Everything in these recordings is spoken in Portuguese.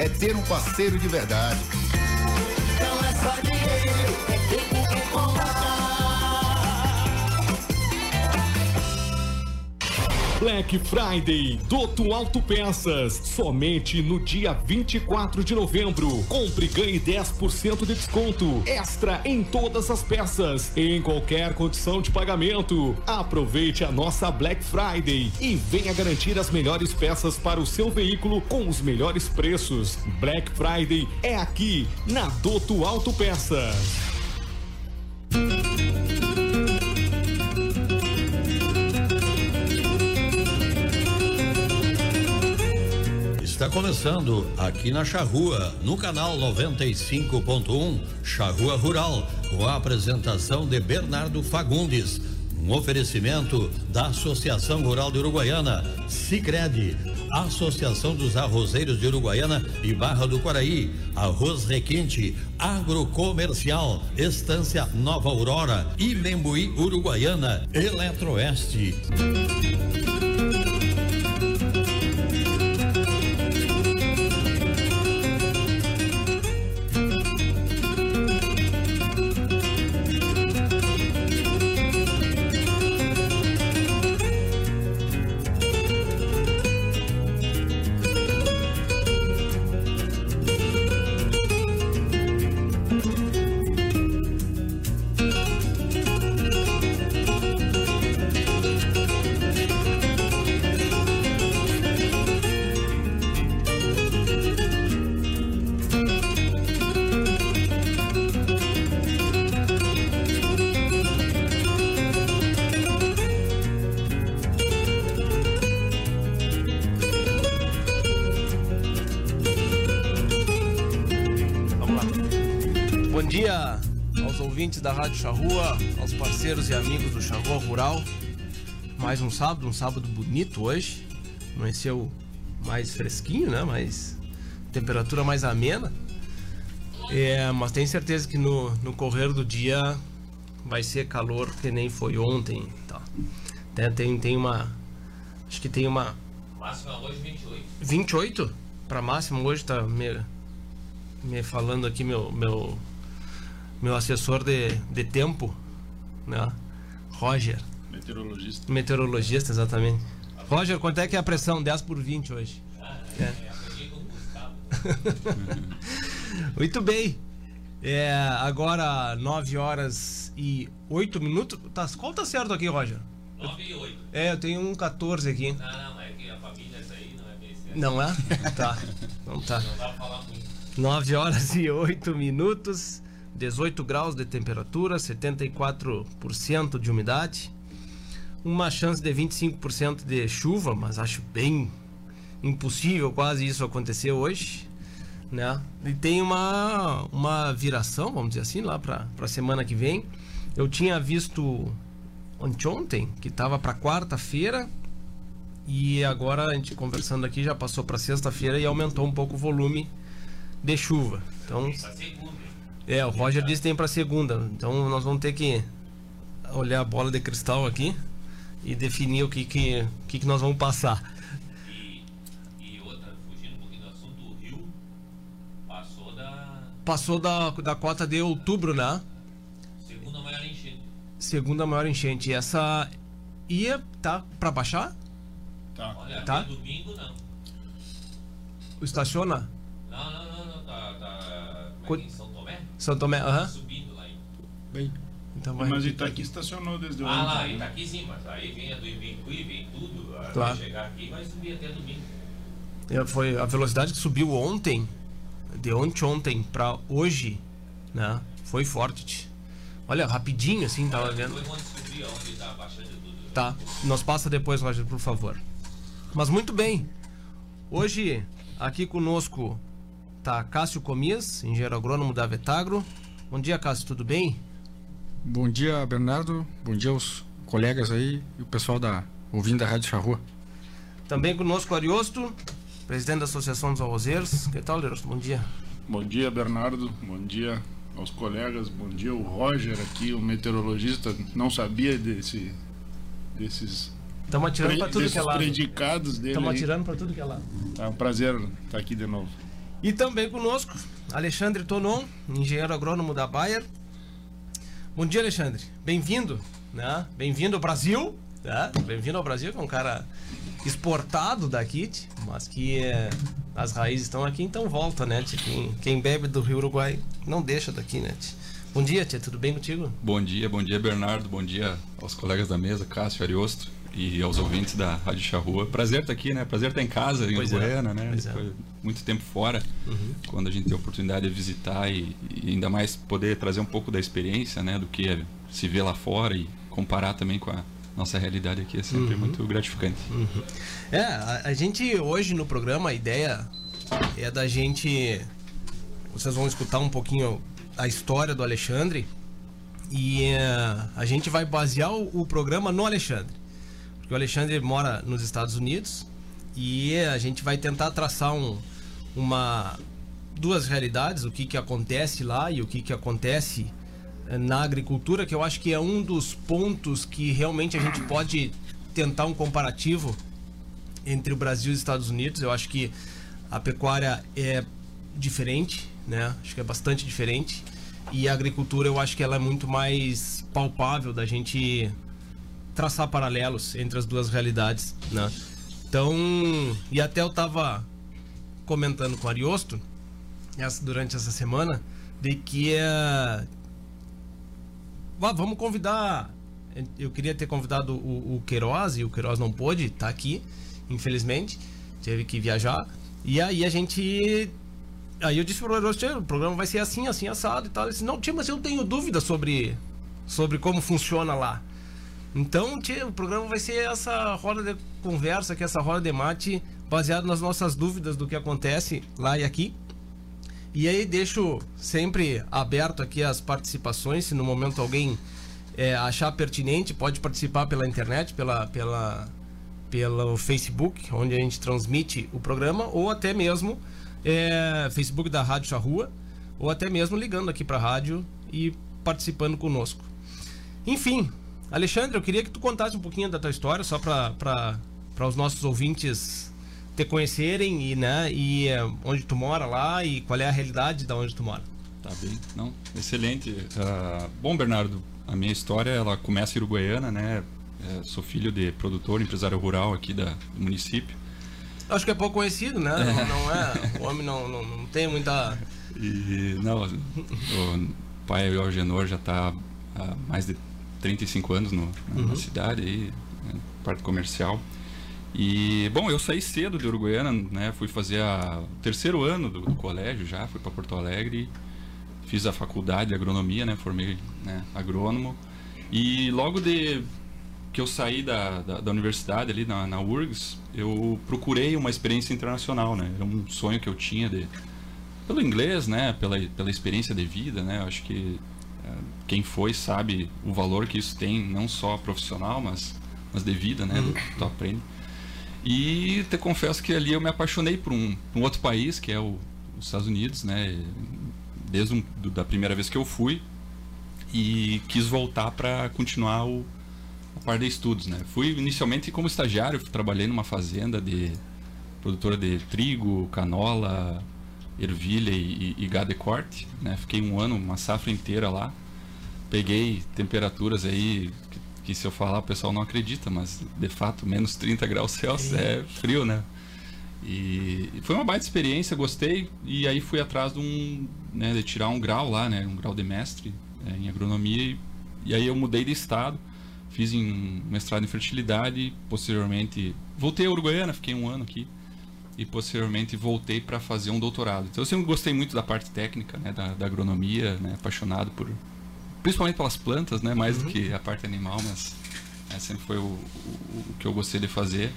é ter um parceiro de verdade. Não é só dinheiro, é tempo que Black Friday Doto Autopeças. Somente no dia 24 de novembro. Compre e ganhe 10% de desconto. Extra em todas as peças. Em qualquer condição de pagamento. Aproveite a nossa Black Friday e venha garantir as melhores peças para o seu veículo com os melhores preços. Black Friday é aqui na Doto Autopeças. Está começando aqui na Charrua, no canal 95.1, Charrua Rural, com a apresentação de Bernardo Fagundes. Um oferecimento da Associação Rural de Uruguaiana, Sicredi, Associação dos Arrozeiros de Uruguaiana e Barra do Quaraí, Arroz Requinte, Agrocomercial, Estância Nova Aurora e Membuí Uruguaiana, Eletroeste. Mais um sábado, um sábado bonito hoje. Amanheceu mais fresquinho, né? Mais temperatura mais amena. É, mas tenho certeza que no, no correr do dia vai ser calor que nem foi ontem. Tá. Tem, tem, tem uma. Acho que tem uma. Máxima hoje 28. 28? Pra máxima hoje tá me, me falando aqui meu, meu meu assessor de, de tempo, né? Roger. Meteorologista. Meteorologista, exatamente. Roger, quanto é que é a pressão? 10 por 20 hoje. Ah, é. é. Muito bem. É, agora 9 horas e 8 minutos. Tá, qual tá certo aqui, Roger? 9 e 8. É, eu tenho um 14 aqui. Não, não, é que a família essa aí não é bem certo. Não é? tá. Não tá. Não dá pra falar muito. 9 horas e 8 minutos. 18 graus de temperatura, 74% de umidade, uma chance de 25% de chuva, mas acho bem impossível quase isso acontecer hoje, né? E tem uma uma viração, vamos dizer assim, lá para a semana que vem. Eu tinha visto ontem que estava para quarta-feira e agora a gente conversando aqui já passou para sexta-feira e aumentou um pouco o volume de chuva. Então, é, o Roger disse que tem para segunda. Então nós vamos ter que olhar a bola de cristal aqui e definir o que que, que, que nós vamos passar. E, e outra, fugindo um pouquinho do assunto, o Rio passou da. Passou da, da cota de outubro, né? Segunda maior enchente. Segunda maior enchente. Essa ia tá para baixar? Tá. Olha, tá? domingo não. Estaciona? Não, não, não, não. Tá, tá. Como é que são Tomé, aham. Subindo lá. Bem. Então vai. Mas Itaqui estacionou desde Ah, lá, Itaqui sim, mas aí vem a do Ibicuí, vem tudo. Claro. Vai chegar aqui vai subir até domingo. É, foi a velocidade que subiu ontem, de ontem ontem para hoje, né? Foi forte. Olha, rapidinho assim, tava vendo. Foi onde subiu, onde tá tudo. Tá, nos passa depois, Roger, por favor. Mas muito bem. Hoje, aqui conosco Tá, Cássio Comias, engenheiro agrônomo da Vetagro. Bom dia, Cássio, tudo bem? Bom dia, Bernardo. Bom dia aos colegas aí e o pessoal da ouvindo da Rádio Charrua. Também conosco Ariosto, presidente da Associação dos Arrozeiros. Que tal, Ariosto? Bom dia. Bom dia, Bernardo. Bom dia aos colegas. Bom dia, o Roger aqui, o meteorologista. Não sabia desse desses Estamos atirando para tudo que é lado. predicados dele. Estamos atirando para tudo que é lado. É um prazer estar aqui de novo. E também conosco, Alexandre Tonon, engenheiro agrônomo da Bayer. Bom dia, Alexandre. Bem-vindo, né? Bem-vindo ao Brasil, né? Bem-vindo ao Brasil, que é um cara exportado daqui, mas que é, as raízes estão aqui, então volta, né? Quem, quem bebe do Rio Uruguai não deixa daqui, né? Bom dia, tia, tudo bem contigo? Bom dia, bom dia Bernardo, bom dia aos colegas da mesa, Cássio, Ariosto e aos ouvintes da Rádio Charrua. Prazer estar aqui, né? Prazer estar em casa, em Pois é, Uruguaiana, né? pois é. Foi muito tempo fora, quando a gente tem a oportunidade de visitar e, e ainda mais poder trazer um pouco da experiência, né? Do que é se vê lá fora e comparar também com a nossa realidade aqui é sempre muito gratificante. É, a, a gente hoje no programa, a ideia é da gente. Vocês vão escutar um pouquinho a história do Alexandre e é, a gente vai basear o, o programa no Alexandre. O Alexandre mora nos Estados Unidos e a gente vai tentar traçar um, uma duas realidades, o que, que acontece lá e o que, que acontece eh, na agricultura, que eu acho que é um dos pontos que realmente a gente pode tentar um comparativo entre o Brasil e os Estados Unidos. Eu acho que a pecuária é diferente, né? Acho que é bastante diferente. E a agricultura eu acho que ela é muito mais palpável da gente traçar paralelos entre as duas realidades, né? Então, e até eu tava comentando com o Ariosto essa- durante essa semana de que é Vá, vamos convidar. Eu queria ter convidado o, o Queiroz e o Queiroz não pôde estar aqui, infelizmente. Teve que viajar. E aí a gente. Aí eu disse pro "Tchê, o programa vai ser assim, assim, assado e tal. Ele disse, não, tia, mas eu tenho dúvida sobre, sobre como funciona lá. Então, o programa vai ser essa roda de conversa, que essa roda de mate, baseado nas nossas dúvidas do que acontece lá e aqui. E aí deixo sempre aberto aqui as participações, se no momento alguém é, achar pertinente, pode participar pela internet, pela, pela, pelo Facebook, onde a gente transmite o programa, ou até mesmo é, Facebook da Rádio Charrua, ou até mesmo ligando aqui para a rádio e participando conosco. Enfim, Alexandre, eu queria que tu contasse um pouquinho da tua história, só para os nossos ouvintes te conhecerem e, né, e é, onde tu mora lá e qual é a realidade da onde tu mora. Tá bem, não, excelente. Ah, bom, Bernardo, a minha história ela começa em Uruguaiana, né? É, sou filho de produtor, empresário rural aqui da, do município. Acho que é pouco conhecido, né? Não, não é. O homem não, não, não tem muita. E não, o pai o Algenor já está há mais de 35 anos no, na cidade aí, né, parte comercial. E bom, eu saí cedo de Uruguaiana, né? Fui fazer a, o terceiro ano do, do colégio já, fui para Porto Alegre, fiz a faculdade de agronomia, né? Formei né, agrônomo. E logo de que eu saí da, da, da universidade ali na, na URGS, eu procurei uma experiência internacional, né? Era um sonho que eu tinha de pelo inglês, né, pela, pela experiência de vida, né, eu acho que eh, quem foi sabe o valor que isso tem, não só profissional, mas, mas de vida, né, do que tu aprende. E te confesso que ali eu me apaixonei por um, um outro país, que é o, os Estados Unidos, né, desde um, do- da primeira vez que eu fui, e quis voltar para continuar o, a parte de estudos, né. Fui inicialmente como estagiário, trabalhei numa fazenda de produtora de trigo, canola, ervilha e, e, e gado de corte, né? Fiquei um ano, uma safra inteira lá. Peguei temperaturas aí que, que se eu falar o pessoal não acredita, mas de fato menos 30 graus Celsius é frio, né? E, e foi uma baita experiência, gostei e aí fui atrás de um, né, de tirar um grau lá, né? Um grau de mestre é, em agronomia e, e aí eu mudei de estado, fiz em mestrado em fertilidade, posteriormente voltei a Uruguaiana, fiquei um ano aqui e posteriormente voltei para fazer um doutorado. Então eu sempre gostei muito da parte técnica, né, da, da agronomia, né, apaixonado por principalmente pelas plantas, né, mais do que a parte animal, mas né, sempre foi o, o, o que eu gostei de fazer.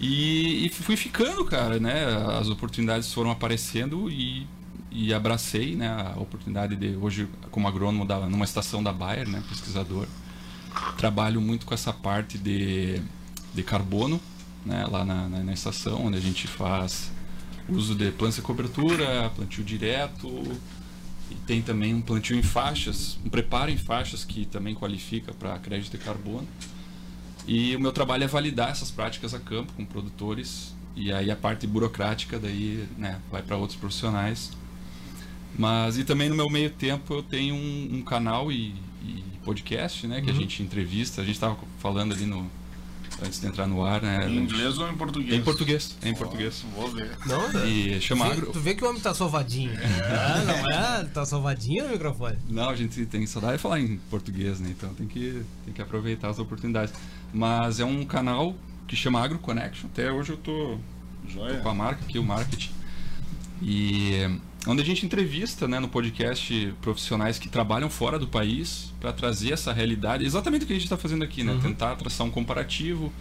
E, e fui ficando, cara, né? As oportunidades foram aparecendo e, e abracei, né? A oportunidade de hoje como agrônomo da, numa estação da Bayer, né? Pesquisador. Trabalho muito com essa parte de, de carbono, né? Lá na, na, na estação, onde a gente faz uso de plantas de cobertura, plantio direto, tem também um plantio em faixas, um preparo em faixas que também qualifica para crédito de carbono. E o meu trabalho é validar essas práticas a campo com produtores E aí a parte burocrática daí, né, vai para outros profissionais. Mas e também no meu meio tempo eu tenho um, um canal e, e, podcast, né, que Uhum. a gente entrevista. A gente estava falando ali no antes de entrar no ar, né? Em inglês ou em português? Em português, é em português. Vou ver. Não, né? E chama Vê- agro. Tu vê que o homem tá sovadinho. Ah, não é? Tá sovadinho no microfone. Não, a gente tem saudade de falar em português, né? Então tem que, tem que aproveitar as oportunidades. Mas é um canal que chama Agro Connection. Até hoje eu tô, Joia. tô com a marca aqui, o marketing. E é, onde a gente entrevista, né, no podcast profissionais que trabalham fora do país para trazer essa realidade, exatamente o que a gente está fazendo aqui, né? Tentar traçar um comparativo,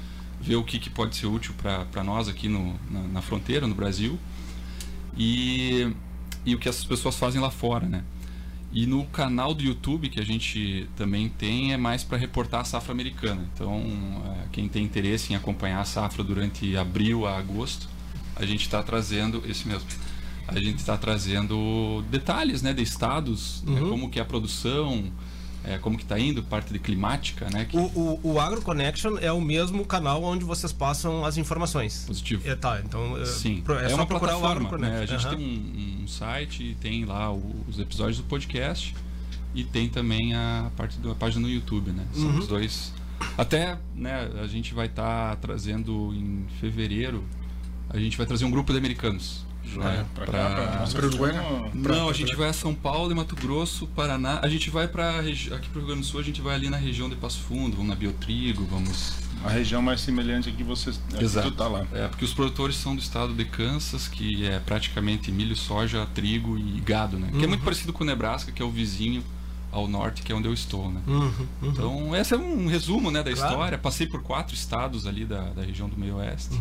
ver o que, que pode ser útil para nós aqui no, na, na fronteira, no Brasil, e, e o que essas pessoas fazem lá fora, né? E no canal do YouTube que a gente também tem é mais para reportar a safra americana. Então, é, quem tem interesse em acompanhar a safra durante abril a agosto, a gente está trazendo esse mesmo. A gente está trazendo detalhes, né, de estados, né, como que é a produção, é, como que está indo, parte de climática, né, que O, o, o Agro Connection é o mesmo canal onde vocês passam as informações. positivo. É, tá, então é, Sim, é, é, só uma procurar o Agro plataforma, né? A gente Aham. tem um, um site, tem lá o- os episódios do podcast e tem também a parte da página no YouTube, né? São Uhum. os dois. Até, né, a gente vai estar trazendo em fevereiro, a gente vai trazer um grupo de americanos. Pra cá, pra- pra nossa Pro Uruguai, região, Não, a gente vai a São Paulo e Mato Grosso, Paraná. A gente vai para aqui pro Rio Grande do Sul, a gente vai ali na região de Passo Fundo, vamos na Biotrigo, vamos A região mais semelhante aqui você aqui Exato. tu tá lá. É, porque os produtores são do estado de Kansas, que é praticamente milho, soja, trigo e gado, né? Que é muito parecido com o Nebraska, que é o vizinho ao norte, que é onde eu estou, né? Uhum, uhum. Então, esse é um resumo, né, da Claro. história. Passei por quatro estados ali da, da região do meio oeste.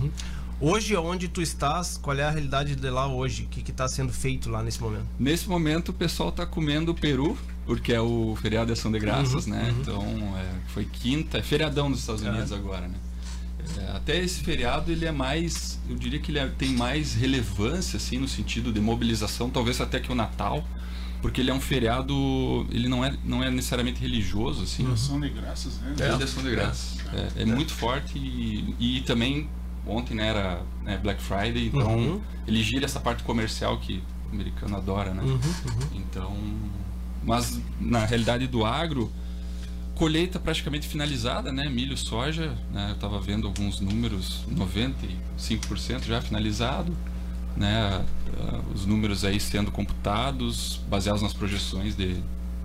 Hoje, onde tu estás, qual é a realidade de lá hoje? O que está sendo feito lá nesse momento? Nesse momento, o pessoal tá comendo peru, porque é o feriado de Ação de Graças, Uhum, né? Então, é, foi quinta, é feriadão nos Estados Unidos agora, né? É, até esse feriado, ele é mais, eu diria que ele é- tem mais relevância, assim, no sentido de mobilização, talvez até que o Natal, porque ele é um feriado, ele não é, não é necessariamente religioso, assim. Ação de graças, né? É, Ação de Graças. É, é muito forte e, e também ontem né, era né, Black Friday, então Uhum. ele gira essa parte comercial que o americano adora, né? Então, mas na realidade do agro, colheita praticamente finalizada, né? Milho, soja, né? Eu estava vendo alguns números, 95% já finalizado, né? Ah, Os números aí sendo computados, baseados nas projeções de,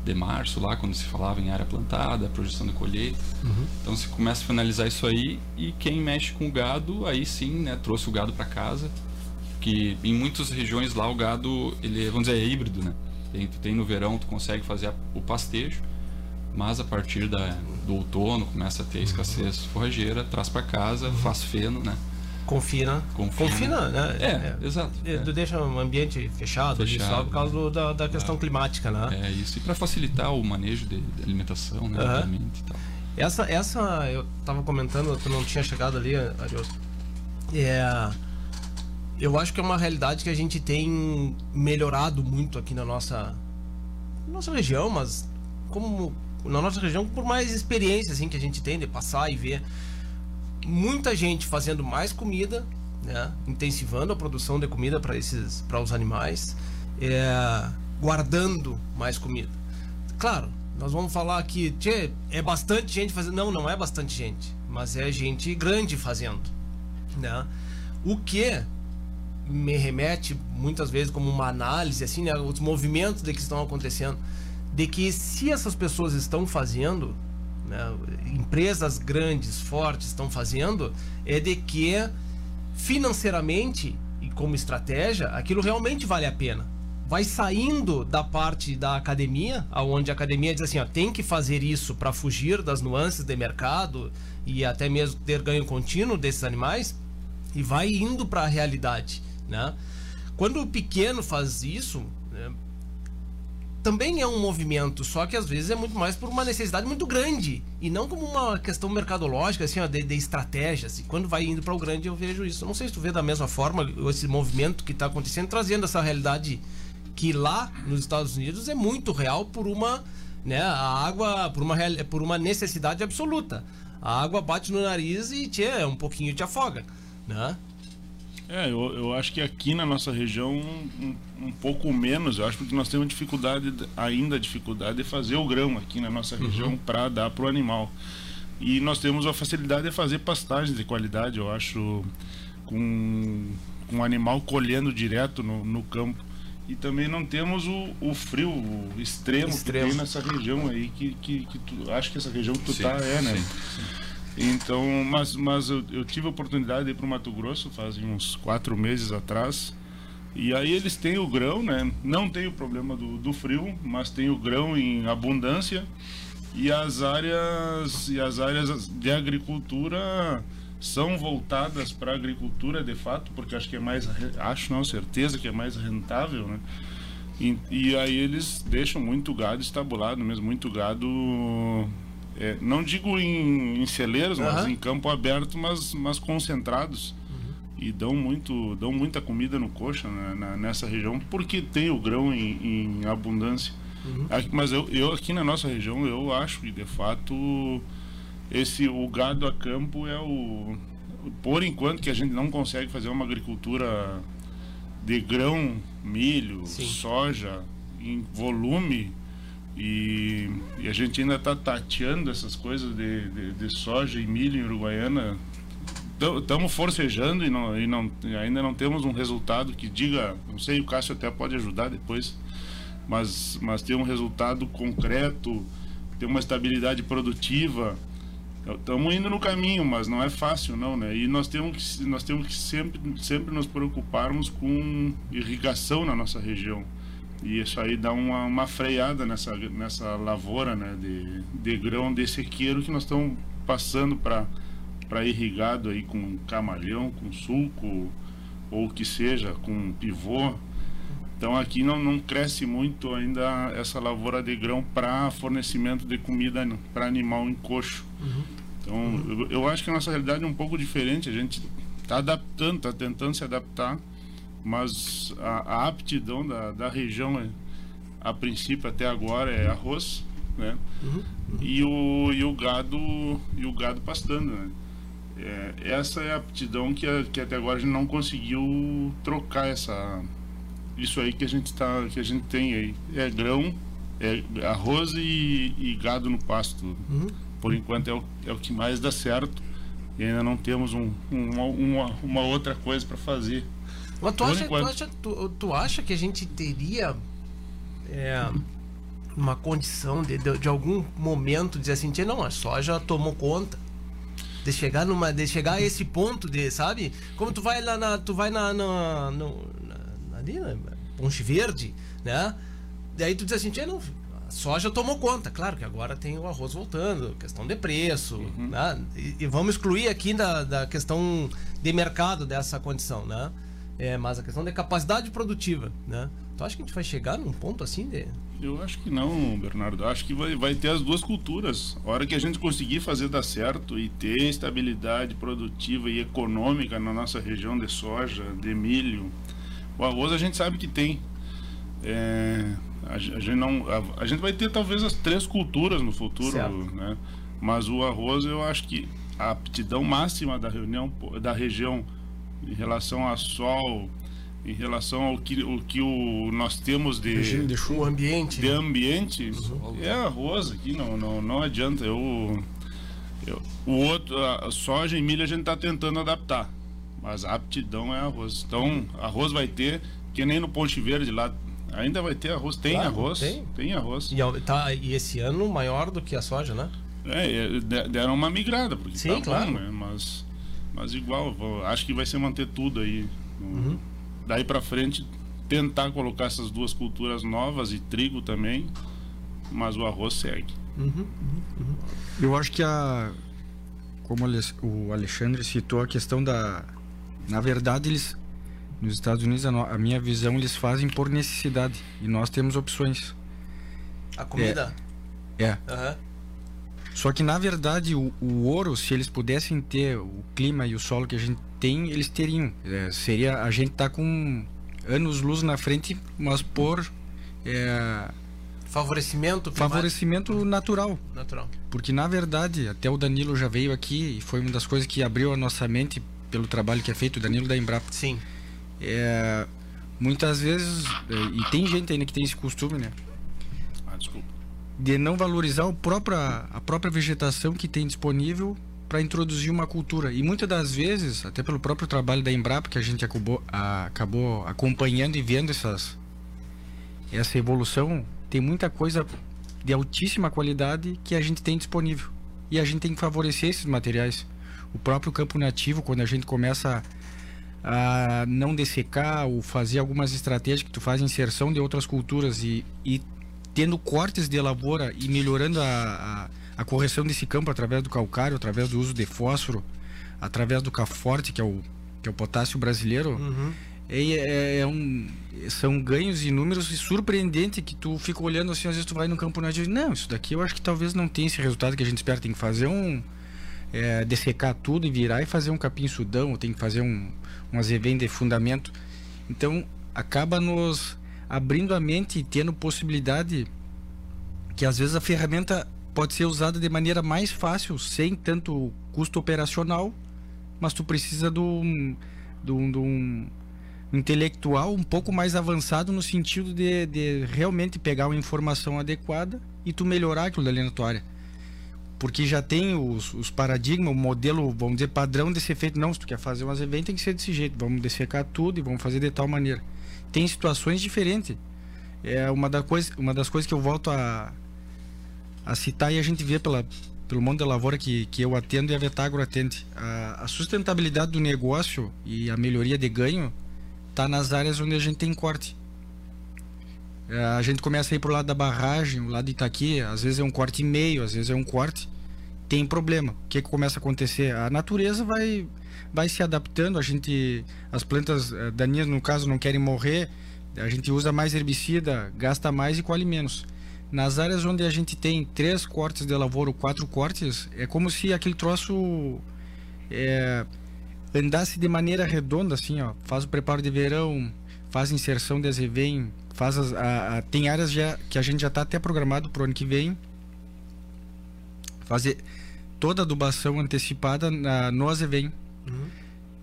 de março, lá quando se falava em área plantada, projeção de colheita. Então se começa a finalizar isso aí e quem mexe com o gado, aí sim, né? Trouxe o gado para casa, que em muitas regiões lá o gado, ele vamos dizer, é híbrido, né? Tem, tu tem no verão, tu consegue fazer a- o pastejo, mas a partir da, do outono começa a ter escassez forrageira, traz para casa, faz feno, né? Confina. Confina. Confina, né? É, exato. É, é. Tu deixa um ambiente fechado, Fechado. só por causa do- da, da questão climática, né? É isso. E para facilitar o manejo de, de alimentação, né? Essa, essa eu tava comentando, tu não tinha chegado ali, Arius. É, eu acho que é uma realidade que a gente tem melhorado muito aqui na nossa, nossa região, mas como na nossa região por mais experiência assim que a gente tem de passar e ver muita gente fazendo mais comida, né? intensivando a produção de comida para esses para os animais, é, guardando mais comida. Claro, nós vamos falar aqui, tchê, é bastante gente fazendo. Não, não é bastante gente, mas é gente grande fazendo, né? O que me remete muitas vezes como uma análise assim, né, os movimentos de que estão acontecendo, de que se essas pessoas estão fazendo, empresas grandes, fortes estão fazendo, é de que financeiramente e como estratégia, aquilo realmente vale a pena. Vai saindo da parte da academia, aonde a academia diz assim, ó, tem que fazer isso para fugir das nuances de mercado e até mesmo ter ganho contínuo desses animais, e vai indo para a realidade, né? Quando o pequeno faz isso, né, também é um movimento, só que às vezes é muito mais por uma necessidade muito grande e não como uma questão mercadológica, assim, ó, de, de estratégias. E quando vai indo para o grande, eu vejo isso. Não sei se tu vê da mesma forma esse movimento que está acontecendo, trazendo essa realidade que lá nos Estados Unidos é muito real por uma, né, a água, por uma, por uma necessidade absoluta. A água bate no nariz e tchê, um pouquinho te afoga, né? É, eu, eu acho que aqui na nossa região um, um pouco menos, eu acho porque nós temos dificuldade, ainda dificuldade de fazer o grão aqui na nossa região para dar para o animal. E nós temos a facilidade de fazer pastagens de qualidade, eu acho, com, com o animal colhendo direto no, no campo. E também não temos o, o frio o extremo, Extremo. que tem nessa região aí, que, que, que tu, acho que essa região que tu Sim, tá é, né? sim, Então, mas, mas eu, eu tive a oportunidade de ir para o Mato Grosso faz uns quatro meses atrás. E aí eles têm o grão, né? Não tem o problema do, do frio, mas tem o grão em abundância. E as áreas, e as áreas de agricultura são voltadas para a agricultura de fato, porque acho que é mais, acho não, certeza que é mais rentável, né? E, e aí eles deixam muito gado estabulado mesmo, muito gado, é, não digo em, em celeiros, mas Aham. em campo aberto, mas, mas concentrados. E dão, muito, dão muita comida no coxa né, na- nessa região, porque tem o grão em, em abundância. Aqui- mas eu, eu aqui na nossa região, eu acho que de fato esse o gado a campo é o por enquanto que a gente não consegue fazer uma agricultura de grão, milho, Sim. soja em volume e, e a gente ainda está tateando essas coisas de, de, de soja e milho em Uruguaiana. Estamos forcejando e, não, e não, ainda não temos um resultado que diga, não sei, o Cássio até pode ajudar depois, mas, mas ter um resultado concreto, ter uma estabilidade produtiva. Estamos indo no caminho, mas não é fácil, não, né? E nós temos que, nós temos que sempre, sempre nos preocuparmos com irrigação na nossa região. E isso aí dá uma, uma freada nessa, nessa lavoura né, de, de grão de sequeiro que nós estamos passando para irrigado aí com camalhão, com sulco ou o que seja, com pivô. Então aqui não, não cresce muito ainda essa lavoura de grão para fornecimento de comida para animal em coxo. Então eu, eu acho que a nossa realidade é um pouco diferente. A gente está adaptando, está tentando se adaptar, mas a, a aptidão da, da região, é, a princípio até agora, é arroz, né? E, o, e o gado e o gado pastando, né? É, essa é a aptidão que, a- que até agora a gente não conseguiu trocar essa isso aí que a gente tá que a gente tem aí. É grão é arroz e, e gado no pasto. Por enquanto é o, é o que mais dá certo e ainda não temos um, uma, uma, uma outra coisa para fazer Mas tu acha, tu, acha, tu, tu acha que a gente teria é, uma condição de, de, de algum momento dizer assim, "Tchê, não, a soja tomou conta. De chegar numa. De chegar a esse ponto de, sabe? Como tu vai lá na. Tu vai na. na, no- na- ali, na Ponte Verde, né? Daí tu diz assim, "Tchê, não. A soja tomou conta, claro que agora tem o arroz voltando, questão de preço, né? E, e vamos excluir aqui da, da questão de mercado dessa condição, né? É, mas a questão de capacidade produtiva, né? Tu acha que a gente vai chegar num ponto assim de. Eu acho que não, Bernardo. Acho que vai, vai ter as duas culturas. A hora que a gente conseguir fazer dar certo e ter estabilidade produtiva e econômica na nossa região de soja, de milho, o arroz a gente sabe que tem. É, a, a gente não, a, a gente vai ter talvez as três culturas no futuro, Certo. né? Mas o arroz eu acho que a aptidão máxima da reunião da região em relação a sol, em relação ao que o que o, nós temos de Regime de chuva. ambiente. de ambiente é arroz aqui, não, não, não adianta. Eu, eu, o outro, a soja e milho a gente está tentando adaptar, mas a aptidão é arroz. Então, arroz vai ter, que nem no Ponte Verde lá, ainda vai ter arroz. Tem Claro, arroz, tem. tem, arroz. E, ao- tá, e esse ano maior do que a soja, né? É, de- deram uma migrada, porque Sim, tá bom, claro. né? Mas, mas igual, vou- acho que vai ser manter tudo aí. Uhum. Daí para frente, tentar colocar essas duas culturas novas e trigo também, mas o arroz segue. Eu acho que a. Como o Alex- o Alexandre citou a questão da. Na verdade, eles. Nos Estados Unidos, a, no- a minha visão, eles fazem por necessidade. E nós temos opções. A comida. É. Aham. Só que, na verdade, o, o ouro, se eles pudessem ter o clima e o solo que a gente tem, eles teriam. É, seria. A gente tá com anos luz na frente, mas por. é, Favorecimento favorecimento natural. natural. Porque na verdade, até o Danilo já veio aqui e foi uma das coisas que abriu a nossa mente pelo trabalho que é feito, o Danilo da Embrapa. Sim. É, muitas vezes, é, e tem gente ainda que tem esse costume, né? De não valorizar o próprio, a própria vegetação que tem disponível para introduzir uma cultura. E muitas das vezes, até pelo próprio trabalho da Embrapa, que a gente acabou, a, acabou acompanhando e vendo essas, essa evolução, tem muita coisa de altíssima qualidade que a gente tem disponível. E a gente tem que favorecer esses materiais. O próprio campo nativo, quando a gente começa a não dessecar ou fazer algumas estratégias que tu faz inserção de outras culturas e, e tendo cortes de lavoura e melhorando a, a, a, correção desse campo através do calcário, através do uso de fósforo, através do caforte, que é o, que é o potássio brasileiro, Uhum. é, é, é um, são ganhos inúmeros e surpreendente que tu fica olhando assim, às vezes tu vai no campo e não, isso daqui eu acho que talvez não tenha esse resultado que a gente espera, tem que fazer um é, dessecar tudo e virar e fazer um capim sudão, ou tem que fazer um, um azevém de fundamento. Então acaba nos abrindo a mente e tendo possibilidade que às vezes a ferramenta pode ser usada de maneira mais fácil, sem tanto custo operacional, mas tu precisa de um, de um, de um intelectual um pouco mais avançado no sentido de, de realmente pegar uma informação adequada e tu melhorar aquilo ali na tua área. Porque já tem os, os paradigmas, o modelo, vamos dizer, padrão de ser feito. Não, se tu quer fazer um evento tem que ser desse jeito. Vamos dessecar tudo e vamos fazer de tal maneira. Tem situações diferentes. É uma, da coisa, uma das coisas que eu volto a, a citar e a gente vê pela, pelo mundo da lavoura que, que eu atendo e a Vetagro atende. A, a sustentabilidade do negócio e a melhoria de ganho está nas áreas onde a gente tem corte. É, A gente começa a ir pro lado da barragem, o lado de Itaqui, às vezes é um corte e meio, às vezes é um corte. Tem problema. O que, que começa a acontecer? A natureza vai, vai se adaptando, a gente. As plantas eh, daninhas, no caso, não querem morrer, a gente usa mais herbicida, gasta mais e colhe menos. Nas áreas onde a gente tem três cortes de lavoura ou quatro cortes, é como se aquele troço é, andasse de maneira redonda, assim, ó. Faz o preparo de verão, faz inserção de azevém, faz as, a, a- tem áreas já que a gente já está até programado pro ano que vem fazer toda a adubação antecipada na, no azevém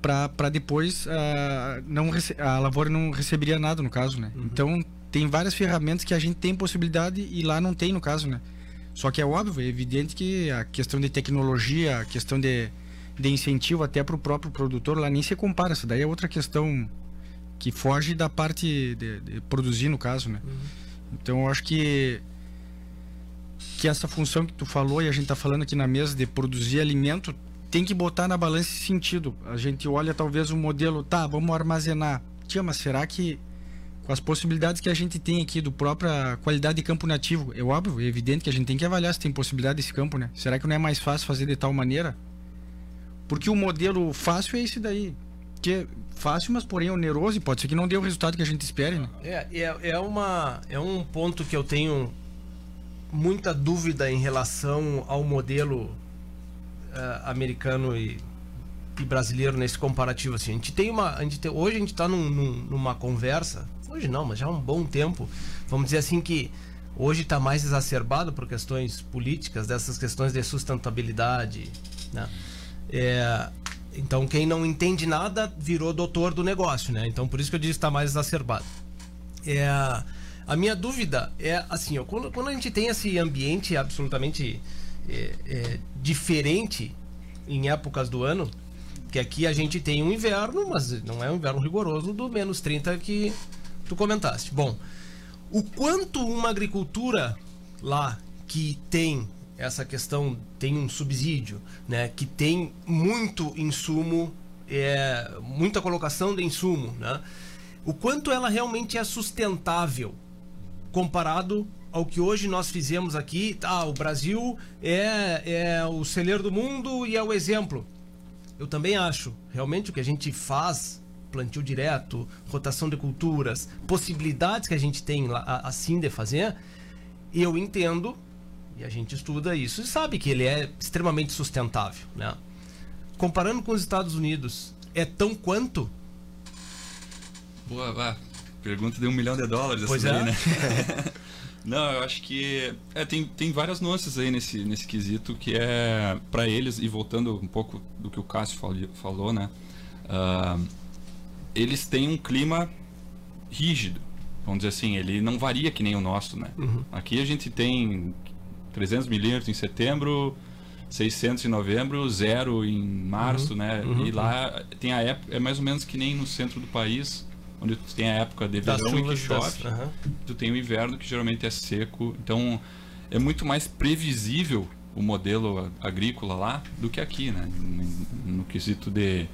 para depois a, não rece- a lavoura não receberia nada no caso né? Então tem várias ferramentas que a gente tem possibilidade e lá não tem no caso né? Só que é óbvio é evidente que a questão de tecnologia a questão de, de incentivo até para o próprio produtor lá nem se compara. Essa daí é outra questão que foge da parte de, de produzir no caso né? Então eu acho que que essa função que tu falou e a gente tá falando aqui na mesa de produzir alimento tem que botar na balança esse sentido. A gente olha talvez um modelo, tá, vamos armazenar. Tia, mas será que com as possibilidades que a gente tem aqui do própria qualidade de campo nativo, é óbvio, é evidente que a gente tem que avaliar se tem possibilidade desse campo, né? Será que não é mais fácil fazer de tal maneira? Porque o modelo fácil é esse daí. Que é fácil, mas porém oneroso e pode ser que não dê o resultado que a gente espere, né? É, é, é, uma, é um ponto que eu tenho muita dúvida em relação ao modelo eh, americano e, e brasileiro nesse comparativo. Assim. A gente tem uma, a gente tem, hoje a gente está num, num- numa conversa, hoje não, mas já há um bom tempo, vamos dizer assim que hoje está mais exacerbado por questões políticas, dessas questões de sustentabilidade. Né? É, então quem não entende nada virou doutor do negócio, né? Então por isso que eu disse está mais exacerbado. É, a minha dúvida é assim, ó, quando, quando a gente tem esse ambiente absolutamente é, é, diferente em épocas do ano, que aqui a gente tem um inverno, mas não é um inverno rigoroso do menos 30 que tu comentaste. Bom, o quanto uma agricultura lá que tem essa questão, tem um subsídio, né, que tem muito insumo, é, muita colocação de insumo, né, o quanto ela realmente é sustentável comparado ao que hoje nós fizemos aqui. Ah, o Brasil é, é o celeiro do mundo e é o exemplo. Eu também acho. Realmente o que a gente faz, plantio direto, rotação de culturas, possibilidades que a gente tem lá, assim de fazer, eu entendo, e a gente estuda isso e sabe que ele é extremamente sustentável. Né? Comparando com os Estados Unidos, é tão quanto? Boa, ah, pergunta de um milhão de dólares Pois essa é. daí, né? Não, eu acho que é, tem, tem várias nuances aí nesse, nesse quesito que é para eles, e voltando um pouco do que o Cássio fali- falou, né? Ah, eles têm um clima rígido, vamos dizer assim, ele não varia que nem o nosso, né? Aqui a gente tem 300 milímetros em setembro, 600 em novembro, zero em março, né? E lá tem a época, é mais ou menos que nem no centro do país, onde tu tem a época de Das verão e que chuvas, das- chove aham. tu tem o inverno que geralmente é seco, então é muito mais previsível o modelo agrícola lá do que aqui, né? No, quesito de,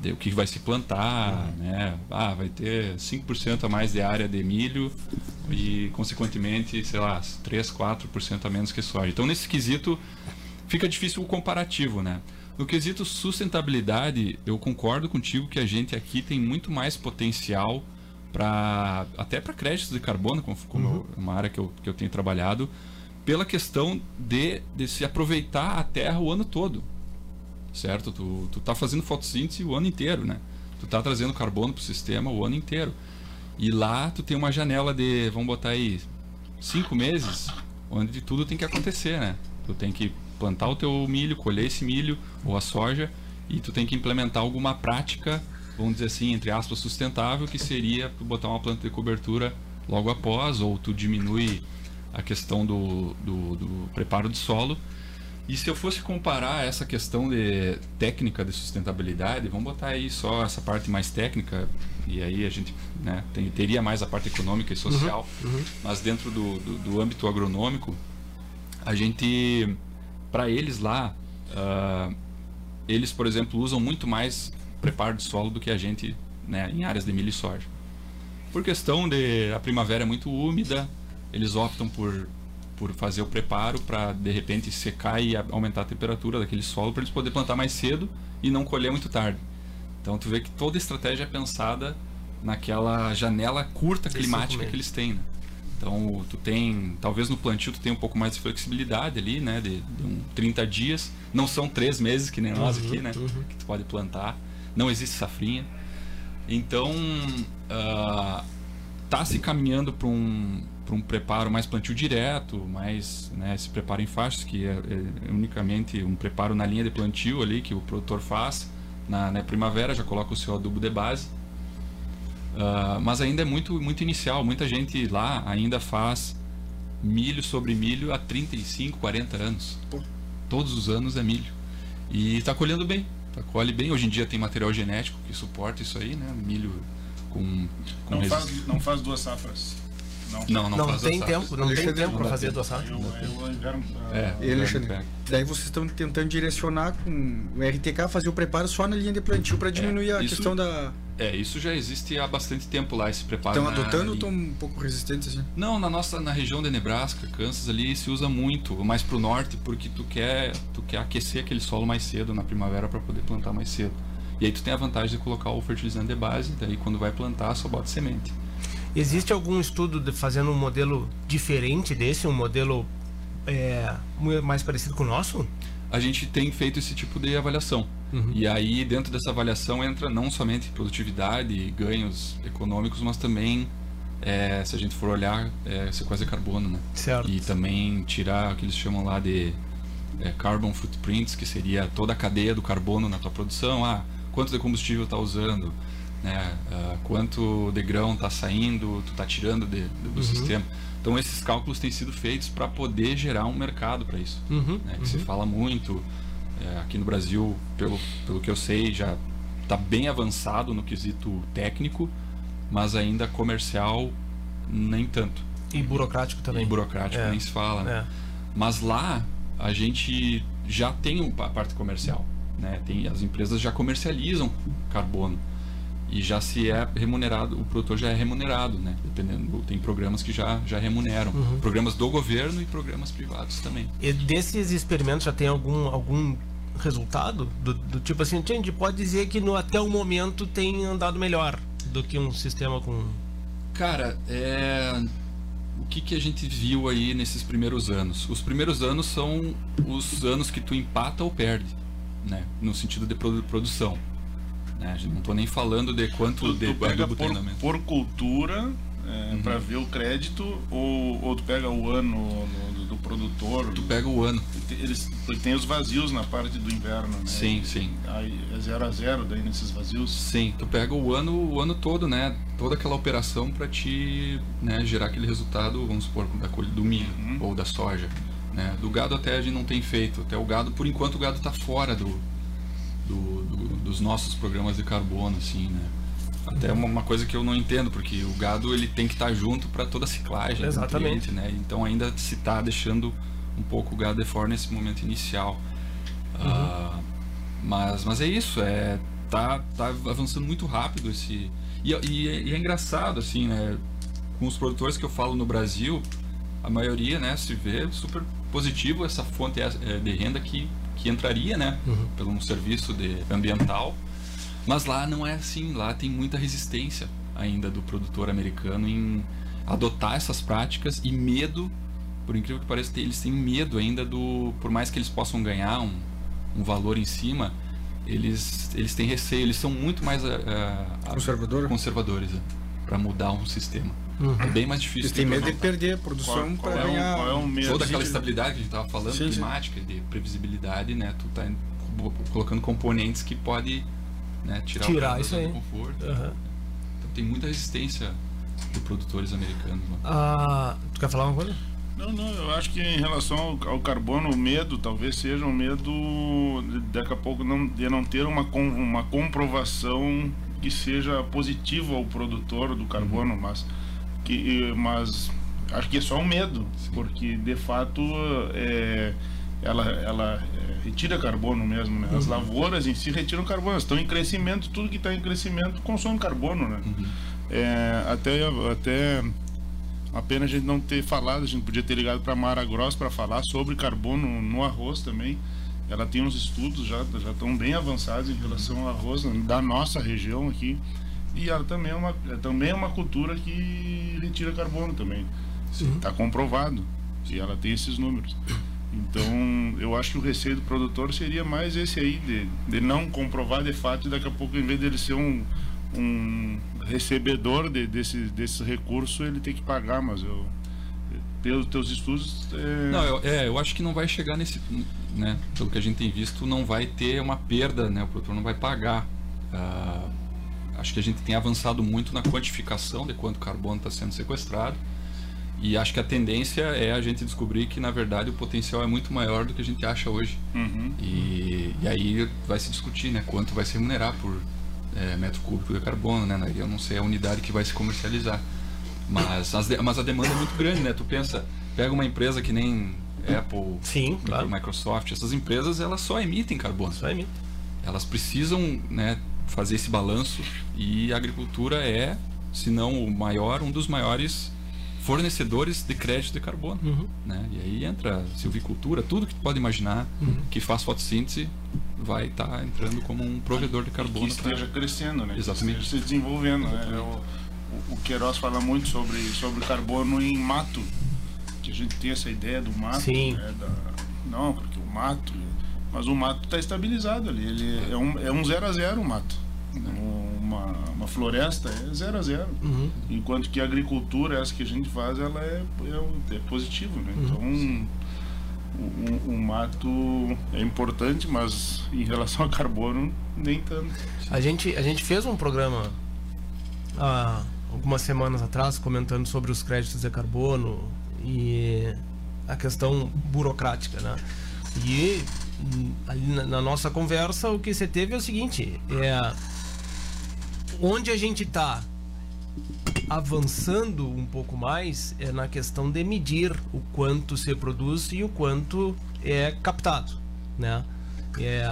de o que vai se plantar, né? Ah, vai ter 5% a mais de área de milho e consequentemente, sei lá, 3, 4% a menos que soja. Então nesse quesito fica difícil o comparativo, né? No quesito sustentabilidade, eu concordo contigo que a gente aqui tem muito mais potencial para até para créditos de carbono, como, como eu- uma área que eu, que eu tenho trabalhado, pela questão de, de se aproveitar a terra o ano todo. Certo? Tu, tu tá fazendo fotossíntese o ano inteiro, né? Tu tá trazendo carbono pro sistema o ano inteiro. E lá tu tem uma janela de, vamos botar aí, cinco meses, onde tudo tem que acontecer, né? Tu tem que plantar o teu milho, colher esse milho ou a soja e tu tem que implementar alguma prática, vamos dizer assim, entre aspas, sustentável, que seria tu botar uma planta de cobertura logo após, ou tu diminui a questão do, do, do preparo de solo. E se eu fosse comparar essa questão de técnica de sustentabilidade, vamos botar aí só essa parte mais técnica, e aí a gente né, tem- teria mais a parte econômica e social, mas dentro do, do, do âmbito agronômico, a gente, para eles lá, ah, eles, por exemplo, usam muito mais preparo de solo do que a gente né, em áreas de milho e soja. Por questão de a primavera é muito úmida, eles optam por, por fazer o preparo para de repente secar e aumentar a temperatura daquele solo para eles poderem plantar mais cedo e não colher muito tarde. Então tu vê que toda a estratégia é pensada naquela janela curta climática que eles têm. Né? Então tu tem, talvez no plantio tu tenha um pouco mais de flexibilidade ali, né, de, de um 30 dias. Não são três meses que nem nós aqui, né, que tu pode plantar. Não existe safrinha. Então ah, tá se caminhando para um para um preparo mais plantio direto, mais né, esse preparo em faixas que é, é unicamente um preparo na linha de plantio ali que o produtor faz na, na primavera já coloca o seu adubo de base ah, mas ainda é muito, muito inicial. Muita gente lá ainda faz milho sobre milho há 35, 40 anos. Todos os anos é milho. E está colhendo bem. Tá, colhe bem. Hoje em dia tem material genético que suporta isso aí, né? Milho com. com Não faz, não faz duas safras. Não. Não, não, Não, faz tem duas tempo, safras. não tem tempo para fazer duas safras. Eu, eu, inverno, ah, É, E Alexandre, daí vocês estão tentando direcionar com o RTK fazer o preparo só na linha de plantio para diminuir a isso- questão da. É, isso já existe há bastante tempo lá, esse preparo. Estão adotando ou estão um pouco resistentes assim? Não, na nossa na região de Nebraska, Kansas ali se usa muito, mais pro norte, porque tu quer tu quer aquecer aquele solo mais cedo na primavera para poder plantar mais cedo. E aí tu tem a vantagem de colocar o fertilizante de base, daí quando vai plantar só bota semente. Existe algum estudo de fazendo um modelo diferente desse, um modelo é, mais parecido com o nosso? A gente tem feito esse tipo de avaliação. E aí dentro dessa avaliação entra não somente produtividade e ganhos econômicos, mas também é, se a gente for olhar é, sequência de carbono, né? Certo. e também tirar o que eles chamam lá de é, carbon footprints, que seria toda a cadeia do carbono na tua produção. Ah, quanto de combustível está usando, né? Ah, quanto de grão está saindo, tu está tirando de- de- do sistema. Então esses cálculos têm sido feitos para poder gerar um mercado para isso, Uhum, né? Que se fala muito é, aqui no Brasil, pelo, pelo que eu sei, já está bem avançado no quesito técnico, mas ainda comercial nem tanto. E burocrático também. E burocrático É. nem se fala, né? É. Mas lá a gente já tem a parte comercial, né? Tem, as empresas já comercializam carbono e já se é remunerado, o produtor já é remunerado, né? Dependendo, tem programas que já já remuneram, Uhum. programas do governo e programas privados também. E desses experimentos já tem algum, algum resultado? Do, do tipo assim, a gente pode dizer que no, até o momento tem andado melhor do que um sistema com. Cara, é o que, que a gente viu aí nesses primeiros anos? Os primeiros anos são os anos que tu empata ou perde, né? No sentido de produ- produção. Né? Não estou nem falando de quanto Tu, de tu pega por, treinamento. por cultura é, Uhum. para ver o crédito ou, ou tu pega o ano no- do, do produtor? Tu pega o ano. Eles tem os vazios na parte do inverno, né? Sim, sim. Aí é zero a zero daí nesses vazios. Sim, tu pega o ano, o ano todo, né? Toda aquela operação para te né, gerar aquele resultado, vamos supor, da colha do milho Uhum. ou da soja. Né? Do gado até a gente não tem feito. Até o gado, por enquanto, o gado está fora do, do- do- dos nossos programas de carbono, assim, né? Até uma, uma coisa que eu não entendo, porque o gado ele tem que estar junto para toda a ciclagem. Exatamente. nutriente, né? Então ainda se está deixando um pouco o gado de fora nesse momento inicial. Ah, mas, mas é isso, é tá, tá avançando muito rápido esse e, e, é- e é engraçado assim, né? Com os produtores que eu falo no Brasil, a maioria, né, se vê super positivo essa fonte eh, de renda que, que entraria, né, pelo um serviço de ambiental. Mas lá não é assim, lá tem muita resistência ainda do produtor americano em adotar essas práticas e medo, por incrível que pareça, eles têm medo ainda do, por mais que eles possam ganhar um, um valor em cima, eles, eles têm receio, eles são muito mais ah, Conservador? conservadores para mudar um sistema. Uhum. É bem mais difícil. Eles têm de medo de perder a produção para é ganhar. qual é o medo? Toda aquela estabilidade que a gente estava falando, Sim, sim. climática, de previsibilidade, né? Tu tá co- colocando componentes que pode né, tirar, Tirar isso aí. de conforto. Aham. Então tem muita resistência de produtores americanos. né? Ah, tu quer falar uma coisa? Não, não, eu acho que em relação ao, ao carbono, o medo talvez seja um medo de, daqui a pouco não, de não ter uma, com- uma comprovação que seja positiva ao produtor do carbono, mas, que, mas acho que é só um medo, porque de fato é, ela, ela é, retira carbono mesmo, né? As lavouras em si retiram carbono, estão em crescimento, tudo que está em crescimento consome carbono, né? É, até, até a pena a gente não ter falado, a gente podia ter ligado para Mara Gross para falar sobre carbono no arroz também. Ela tem uns estudos já já estão bem avançados em relação ao arroz né, da nossa região aqui. E ela também é uma é também é uma cultura que retira carbono também. Está comprovado. E ela tem esses números. Então, eu acho que o receio do produtor seria mais esse aí, de, de não comprovar de fato e daqui a pouco, em vez dele ser um, um recebedor de, desse, desse recurso, ele tem que pagar, mas eu, pelos teus estudos. É, Não, eu, é, eu acho que não vai chegar nesse. Né, pelo que a gente tem visto, não vai ter uma perda, né? O produtor não vai pagar. Ah, acho que a gente tem avançado muito na quantificação de quanto carbono está sendo sequestrado. E acho que a tendência é a gente descobrir que, na verdade, o potencial é muito maior do que a gente acha hoje. Uhum. E, e aí vai se discutir né, quanto vai se remunerar por é, metro cúbico de carbono. Né? Eu não sei a unidade que vai se comercializar. Mas, as de- mas a demanda é muito grande, né? Tu pensa, pega uma empresa que nem Apple, Sim, claro. Microsoft, essas empresas elas só emitem carbono. Isso aí. Elas precisam né, fazer esse balanço e a agricultura é, se não o maior, um dos maiores fornecedores de crédito de carbono. Uhum. Né? E aí entra silvicultura, tudo que tu pode imaginar Uhum. que faz fotossíntese vai estar entrando como um provedor de que carbono. pra- esteja crescendo, né? Exatamente. Que esteja se desenvolvendo. Né? O, o, o Queiroz fala muito sobre, sobre carbono em mato. Que a gente tem essa ideia do mato. Sim. Né? Da, não, porque o mato. Mas o mato está estabilizado ali. Ele é um, é um zero a zero o mato. Uma, uma floresta é zero a zero. Uhum. Enquanto que a agricultura, essa que a gente faz, ela é, é, é positiva, né? Então, o, o- o mato é importante, mas em relação a carbono, nem tanto. A gente, a gente fez um programa há algumas semanas atrás comentando sobre os créditos de carbono e a questão burocrática, né? E hum, ali na, na nossa conversa o que você teve é o seguinte, é onde a gente está avançando um pouco mais é na questão de medir o quanto se produz e o quanto é captado, né? É,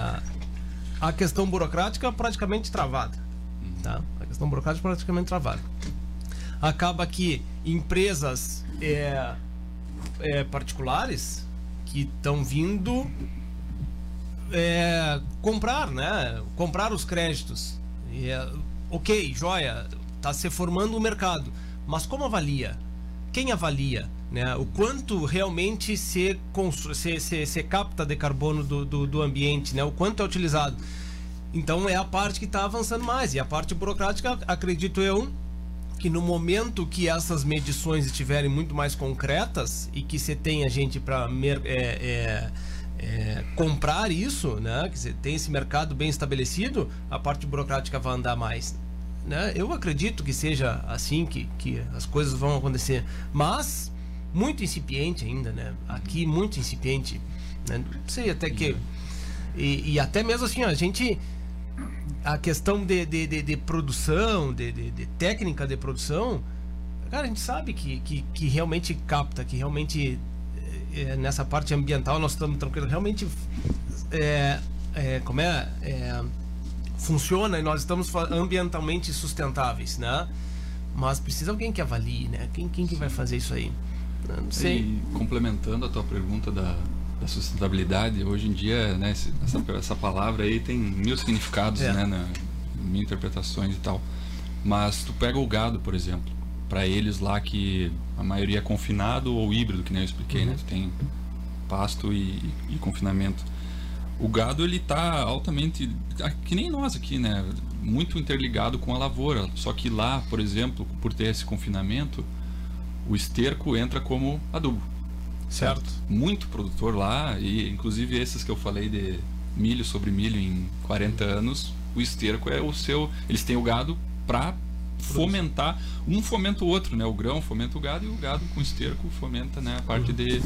a questão burocrática praticamente travada, tá? A questão burocrática praticamente travada. Acaba que empresas é, é, particulares que estão vindo é, comprar, né? Comprar os créditos. E é, ok, joia, está se formando o mercado, mas como avalia? Quem avalia? Né? O quanto realmente se, se, se, se capta de carbono do, do, do ambiente, né? o quanto é utilizado. Então é a parte que está avançando mais. E a parte burocrática, acredito eu, que no momento que essas medições estiverem muito mais concretas e que você tenha gente para é, é, é, comprar isso, né? Que você tem esse mercado bem estabelecido, a parte burocrática vai andar mais. Né? Eu acredito que seja assim que, que as coisas vão acontecer. Mas muito incipiente ainda, né? Aqui muito incipiente. Né? Não sei até que. E, e até mesmo assim, ó, a gente a questão de, de, de, de produção, de, de, de, técnica de produção, cara, a gente sabe que, que, que realmente capta, que realmente é, nessa parte ambiental nós estamos tranquilos, realmente é, é, como é, é, funciona e nós estamos ambientalmente sustentáveis, né? Mas precisa alguém que avalie, né? Quem, quem que vai fazer isso aí? Não sei. E complementando a tua pergunta da, da sustentabilidade, hoje em dia, né, essa, essa palavra aí tem mil significados, é. né, na, mil interpretações e tal. Mas tu pega o gado, por exemplo, para eles lá que a maioria é confinado ou híbrido, que nem eu expliquei, né, uhum. tem pasto e, e, confinamento. O gado ele tá altamente, que nem nós aqui, né, muito interligado com a lavoura. Só que lá, por exemplo, por ter esse confinamento, o esterco entra como adubo. Certo. Muito produtor lá, e inclusive esses que eu falei de milho sobre milho em 40 anos, o esterco é o seu. Eles têm o gado para fomentar. Um fomenta o outro, né? O grão fomenta o gado e o gado com esterco fomenta né, a parte de,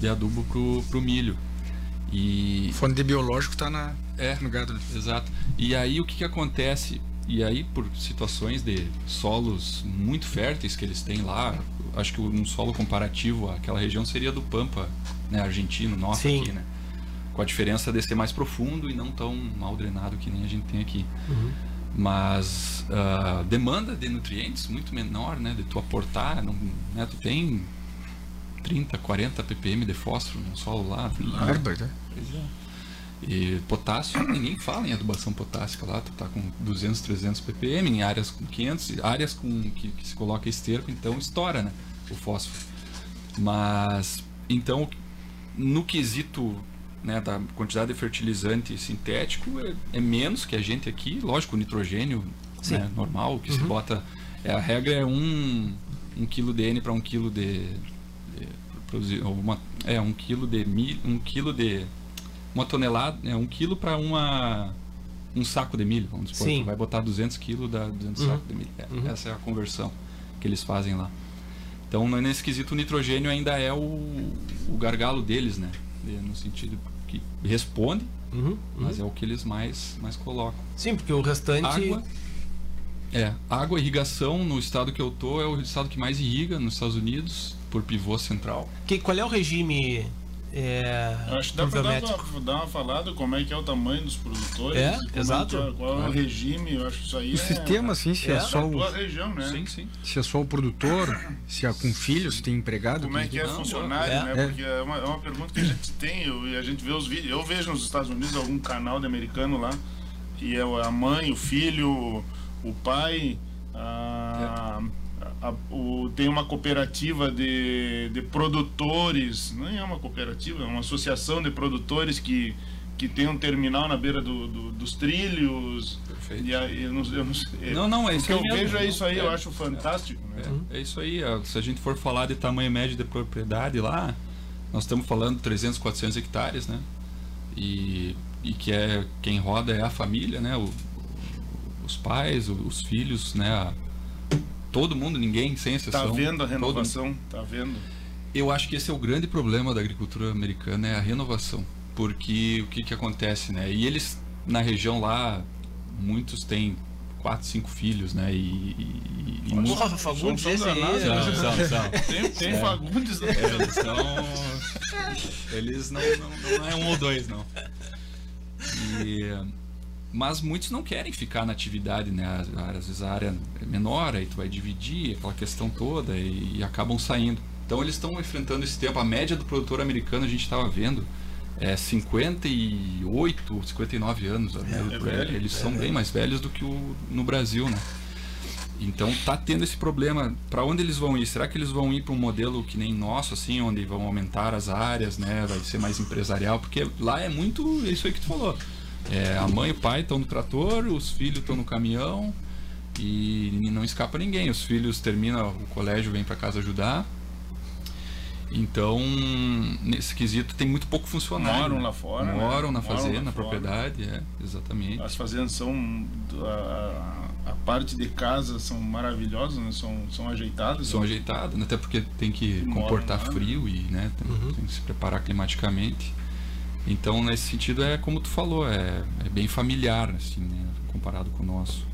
de adubo pro, pro milho. E... Fone de biológico está na, é, no gado. Exato. E aí o que, que acontece? E aí, por situações de solos muito férteis que eles têm lá, acho que um solo comparativo àquela região seria do Pampa, né, argentino, nosso Sim. aqui, né? Com a diferença de ser mais profundo e não tão mal drenado que nem a gente tem aqui. Uhum. Mas a uh, demanda de nutrientes muito menor, né? De tu aportar, não, né, tu tem 30, 40 ppm de fósforo no solo lá. Herbert, né? Pois é. E potássio, ninguém fala em adubação potássica lá, tu tá com 200, 300 ppm em áreas com 500, áreas com que, que se coloca esterco, então estoura, né, o fósforo. Mas então no quesito né, da quantidade de fertilizante sintético é, é, menos que a gente aqui, lógico, o nitrogênio né, normal que uhum. se bota, é, a regra é um, um quilo de N para um quilo de, de uma, é um quilo de mil, um quilo de uma tonelada, é um quilo para uma um saco de milho, vamos supor. Sim. vai botar 200 quilos da 200 uhum. sacos de milho. É, uhum. Essa é a conversão que eles fazem lá. Então, nesse quesito, o nitrogênio ainda é o, o gargalo deles, né? No sentido que responde, uhum. mas é o que eles mais, mais colocam. Sim, porque o restante... Água, é, água, irrigação no estado que eu tô é o estado que mais irriga nos Estados Unidos por pivô central. Que, qual é o regime é, acho que dá para dar, uma, dar uma falada como é que é o tamanho dos produtores. É, exato. É, qual é o regime, eu acho que isso aí o é, sistema, assim, se é, é só o. Região, né? sim, sim. Se é só o produtor, se é com filhos, se tem empregado. Como é que é não, funcionário, é. né? Porque é uma, é uma pergunta que a gente tem e a gente vê os vídeos. Eu vejo nos Estados Unidos algum canal de americano lá, e é a mãe, o filho, o pai. A, a, o, tem uma cooperativa de, de produtores, não é uma cooperativa, é uma associação de produtores que, que tem um terminal na beira do, do, dos trilhos. Perfeito. E aí, eu não, eu não, não, não, é isso o que eu vejo é isso aí, é, eu acho fantástico. Né? É, é, isso aí. Se a gente for falar de tamanho médio de propriedade lá, nós estamos falando de 300, 400 hectares, né? E, e que é quem roda é a família, né? O, os pais, os filhos, né? A, Todo mundo, ninguém, sem exceção. Tá vendo a renovação? Todo... Tá vendo? Eu acho que esse é o grande problema da agricultura americana, é a renovação. Porque o que que acontece, né? E eles, na região lá, muitos têm quatro, cinco filhos, né? E, e, e Porra, muitos... Fagundes, esse aí. São, são, são. Tem, tem é. Fagundes. Né? Eles são... Eles não, não, não é um ou dois, não. E mas muitos não querem ficar na atividade, né? Às vezes a área é menor, aí tu vai dividir aquela questão toda e, e acabam saindo. Então eles estão enfrentando esse tempo. A média do produtor americano a gente estava vendo é 58, 59 anos. É, é velho, eles é são bem mais velhos do que o, no Brasil, né? Então tá tendo esse problema. Para onde eles vão ir? Será que eles vão ir para um modelo que nem nosso, assim, onde vão aumentar as áreas, né? Vai ser mais empresarial? Porque lá é muito isso aí que tu falou É, a mãe e o pai estão no trator, os filhos estão no caminhão e não escapa ninguém. Os filhos terminam o colégio, vêm para casa ajudar. Então, nesse quesito tem muito pouco funcionário. Moram né? lá fora, né? Moram na Moram fazenda, na propriedade, é, exatamente. As fazendas são. A, a parte de casa são maravilhosas, né? são, são ajeitadas. São né? ajeitadas, né? até porque tem que Moram comportar lá. frio e né, tem, tem que se preparar climaticamente. Então, nesse sentido, é como tu falou, é, é bem familiar, assim, né, comparado com o nosso.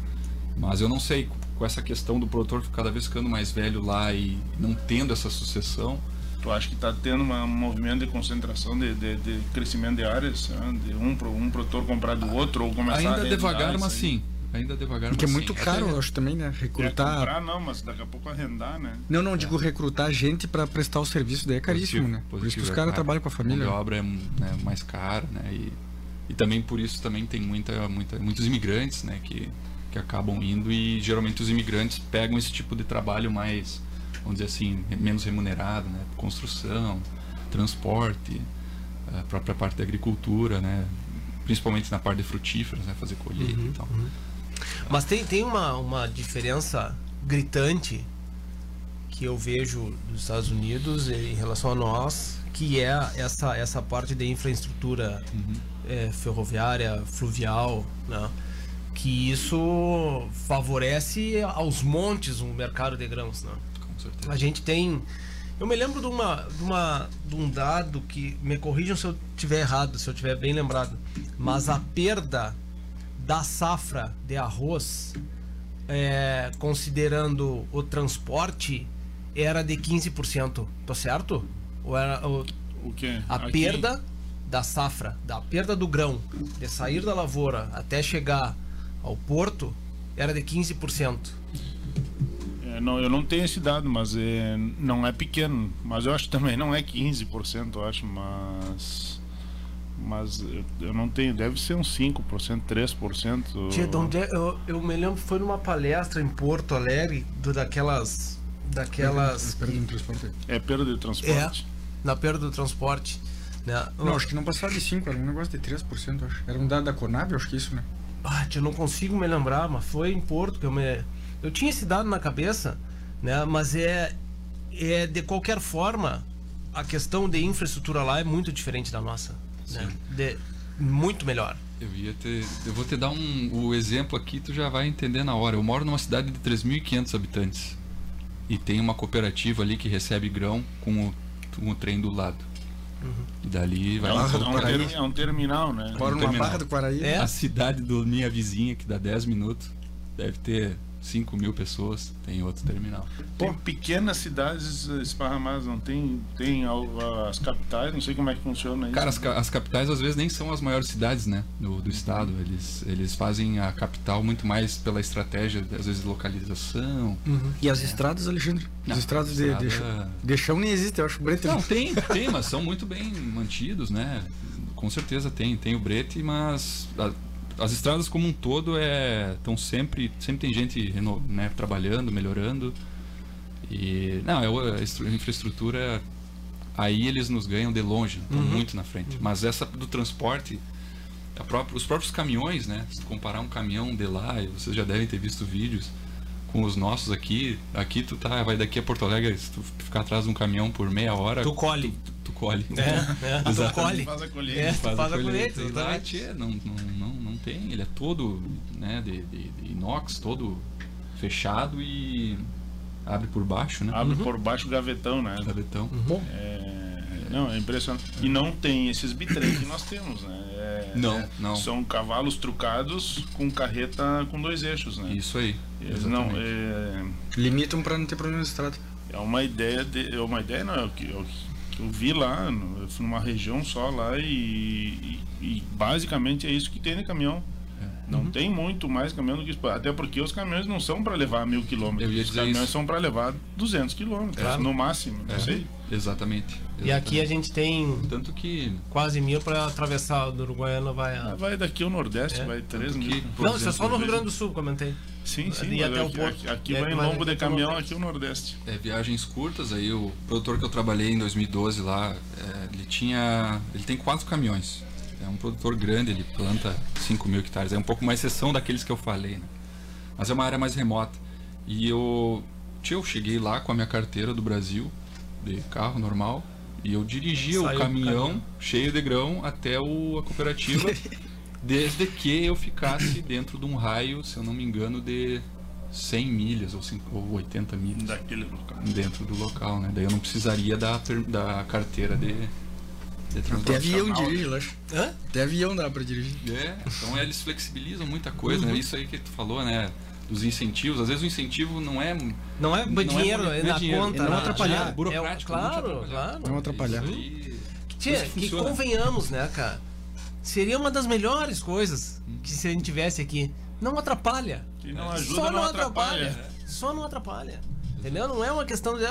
Mas eu não sei, com essa questão do produtor cada vez ficando mais velho lá e não tendo essa sucessão, Tu acha que está tendo um movimento de concentração, de, de, de crescimento de áreas, né? de um, um produtor comprar do outro ou começar a ainda arrendar devagar, mas sim. Ainda devagar, Porque é muito sim. caro, Até- eu acho também, né? É, Recrutar. comprar não, mas daqui a pouco arrendar, né? Não, não, digo recrutar gente pra prestar o serviço, daí é caríssimo, Positivo, né? Por isso positivo, que os é caras caro. trabalham com a família. de obra é né, mais cara, né? E, e também por isso também tem muita, muita, muitos imigrantes, né? Que, que acabam indo e geralmente os imigrantes pegam esse tipo de trabalho mais, vamos dizer assim, menos remunerado, né? Construção, transporte, a própria parte da agricultura, né? Principalmente na parte de frutíferas, né? Fazer colheita Uhum, e tal. Mas tem, tem uma, uma diferença gritante que eu vejo dos Estados Unidos em relação a nós, que é essa, essa parte de infraestrutura eh, ferroviária, fluvial, né? que isso favorece aos montes um mercado de grãos. Né? Com certeza. A gente tem. Eu me lembro de, uma, de, uma, de um dado que me corrijam se eu tiver errado, se eu tiver bem lembrado. Mas a perda da safra de arroz, é, considerando o transporte, era de 15%. Tô certo? Ou era, ou- O quê? a Aqui- perda da safra, da perda do grão, de sair da lavoura até chegar ao porto, era de 15%. É, não, eu não tenho esse dado, mas é, não é pequeno. Mas eu acho que também não é 15%, eu acho, mas. Mas eu, não tenho, deve ser uns 5%, 3%. Tia, de onde é- eu, eu me lembro foi numa palestra em Porto Alegre do, daquelas daquelas Espera do transporte. É perda de é transporte. na perda do transporte né? Não, acho que não passava de 5, era um negócio de 3%, acho. Era um dado da Conab, acho que isso, né? Ah, tia, eu não consigo me lembrar, mas foi em Porto que eu me eu tinha esse dado na cabeça, né? Mas é é de qualquer forma a questão de infraestrutura lá é muito diferente da nossa, né? De, muito melhor. Eu ia ter, eu vou te dar um o exemplo aqui, tu já vai entender na hora. Eu moro numa cidade de 3.500 habitantes e tem uma cooperativa ali que recebe grão com o, com o trem do lado. E dali vai É um, é um é um terminal, né? Moro numa terminal. barra do Quaraí. É? A cidade do minha vizinha, que dá 10 minutos, deve ter 5 mil pessoas, tem outro terminal. Tem pequenas cidades esparramadas, não tem, tem as capitais, não sei como é que funciona isso. Cara, as, as capitais às vezes nem são as maiores cidades, né, do, do estado. Eles, eles fazem a capital muito mais pela estratégia, às vezes, de localização. E as estradas, Alexandre? As estradas de, de, estrada- chão- de chão nem existem, eu acho. Brete Não, tem, tem, mas são muito bem mantidos, né? Com certeza tem, tem o brete, mas a- as estradas como um todo é estão sempre, sempre tem gente né, trabalhando, melhorando. E não, é a estru- infraestrutura aí eles nos ganham de longe, estão muito na frente. Mas essa do transporte, a própria- os próprios caminhões, né? Se comparar um caminhão de lá, e vocês já devem ter visto vídeos com os nossos aqui, aqui tu tá, vai daqui a Porto Alegre, se tu ficar atrás de um caminhão por meia hora, Tu colhe. tu, tu colhe. É, é, tu colhe. Faz a colheita. É, tu Faz, faz a colheita. colheita, não, não, não, não tem. Ele é todo né, de, de- de inox, todo fechado e abre por baixo, né? Abre por baixo o gavetão, né? Gavetão. É, não, é impressionante. E não tem esses bitrem que nós temos, né? É- Não, é- não. São cavalos trucados com carreta com dois eixos, né? Isso aí. Eles não, exatamente. é, Limitam pra não ter problema de estrada. é uma ideia de, é uma ideia não é o que eu, que eu vi lá, no- eu fui numa região só lá e, e- e basicamente é isso que tem de caminhão. É. Não Uhum. tem muito mais caminhão do que isso. Até porque os caminhões não são para levar mil quilômetros. Os caminhões isso. são para levar 200 quilômetros, Claro. no máximo. Não É, sei. Exatamente. E aqui a exatamente. gente tem Tanto que. quase mil para atravessar do Uruguaiana vai a... Vai daqui ao Nordeste, É, vai 3 tanto mil. que, Não, isso é só no Rio Grande do Sul, comentei. Sim, sim. E até o aqui, Porto. aqui, aqui E aí vai em lombo de o caminhão, aqui o Nordeste. É, viagens curtas, aí o produtor que eu trabalhei em 2012 lá, é, ele tinha. Ele tem quatro caminhões. É um produtor grande, ele planta 5 mil hectares. É um pouco mais exceção daqueles que eu falei, né? Mas é uma área mais remota. E eu, tio, eu cheguei lá com a minha carteira do Brasil, de carro normal, e eu dirigia Saiu o caminhão, caminhão. cheio de grão até o, a cooperativa, desde que eu ficasse dentro de um raio, se eu não me engano, de 100 milhas ou, cin- ou 80 milhas Daquele local. dentro do local, né? Daí eu não precisaria da, da carteira de, de Até transporte. avião dirige, eu acho. Hã? Até avião dá pra dirigir. É, então eles flexibilizam muita coisa, Uhum. né? Isso aí que tu falou, né? Dos incentivos. Às vezes o incentivo não é. Não é Não é dinheiro, é, não é na dinheiro. conta. É não né? atrapalhar, É, burocrático, não te claro, atrapalhar. claro. Não atrapalhar. Isso aí- Tia, que funciona. convenhamos, né, cara? Seria uma das melhores coisas que se a gente tivesse aqui. Não atrapalha. Não ajuda, Só não não atrapalha. atrapalha. Só não atrapalha. Entendeu? Não é uma questão de.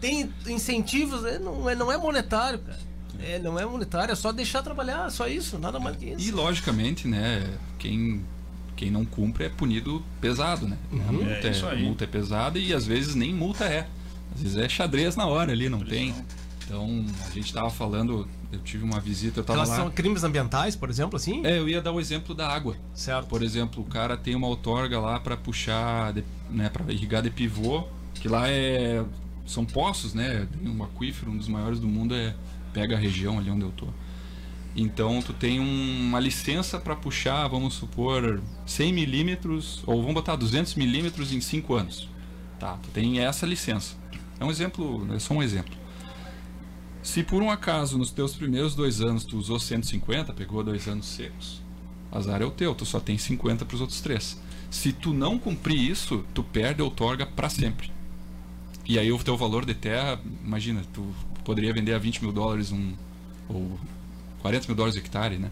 Tem incentivos, é, não é, não é monetário, cara. É, não é monetário, é só deixar trabalhar, só isso, nada mais que isso. E logicamente, né? Quem, quem não cumpre é punido pesado, né? A, multa É é, multa é pesada e às vezes nem multa é. Às vezes é xadrez na hora ali, não tem. Então, a gente tava falando, eu tive uma visita, eu Em tava relação a lá. crimes ambientais, por exemplo, assim? É, eu ia dar o exemplo da água. Certo. Por exemplo, o cara tem uma outorga lá para puxar, né, para irrigar de pivô, que lá é são poços, né? Tem um aquífero, um dos maiores do mundo é pega a região ali onde eu tô. Então tu tem um- uma licença para puxar, vamos supor, 100 milímetros ou vamos botar 200 milímetros em 5 anos. Tá, tu tem essa licença. É um exemplo, é só um exemplo. Se por um acaso nos teus primeiros dois anos tu usou 150, pegou dois anos secos, azar é o teu, tu só tem 50 para os outros três. Se tu não cumprir isso, tu perde a outorga para sempre. E aí o teu valor de terra, imagina, tu poderia vender a 20 mil dólares um, ou 40 mil dólares o hectare, né?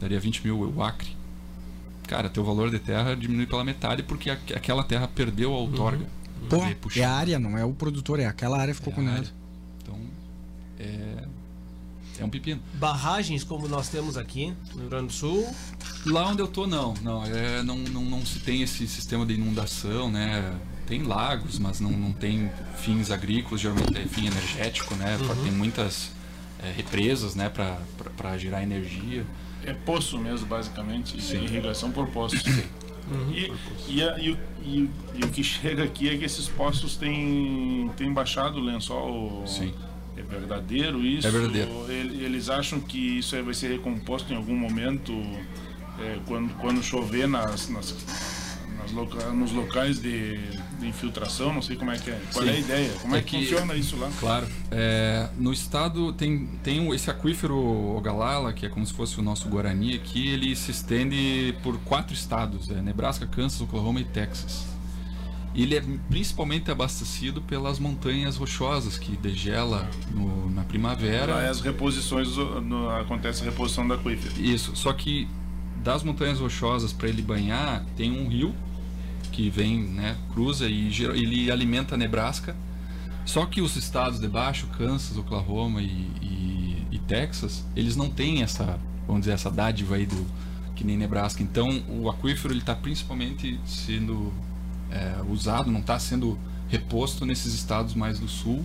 Daria 20 mil o acre. Cara, teu valor de terra diminui pela metade porque aqu- aquela terra perdeu a outorga. Pô, de puxar. é a área, não é o produtor, é aquela área que ficou É a condenada. É, é um pepino. Barragens como nós temos aqui no Rio Grande do Sul. Lá onde eu tô, não. Não, é, não, não, não se tem esse sistema de inundação, né? Tem lagos, mas não, não tem fins agrícolas, geralmente é fim energético, né? Tem muitas é, represas, né, para gerar energia. É poço mesmo, basicamente. Sim. Irrigação por poço. E, e, a- e o- e- e o que chega aqui é que esses poços têm, têm baixado o lençol. Sim. É verdadeiro isso? É verdadeiro. Ele- Eles acham que isso aí vai ser recomposto em algum momento é, quando, quando chover nas, nas, nas loca- nos locais de, de infiltração? Não sei como é que é. Qual Sim. é a ideia? Como é, É que, que- funciona isso lá? Claro. É, no estado tem, tem esse aquífero Ogalala, que é como se fosse o nosso Guarani aqui, ele se estende por quatro estados, é Nebraska, Kansas, Oklahoma e Texas. Ele é principalmente abastecido pelas montanhas rochosas que degela no- na primavera. Lá é as reposições, no- acontece a reposição da aquífero. Isso, só que das montanhas rochosas para ele banhar tem um rio que vem, né, cruza e ele alimenta Nebraska. Só que os estados de baixo, Kansas, Oklahoma e, e- e Texas, eles não têm essa, vamos dizer, essa dádiva aí do que nem Nebraska. Então o aquífero ele está principalmente sendo é, usado, não está sendo reposto nesses estados mais do sul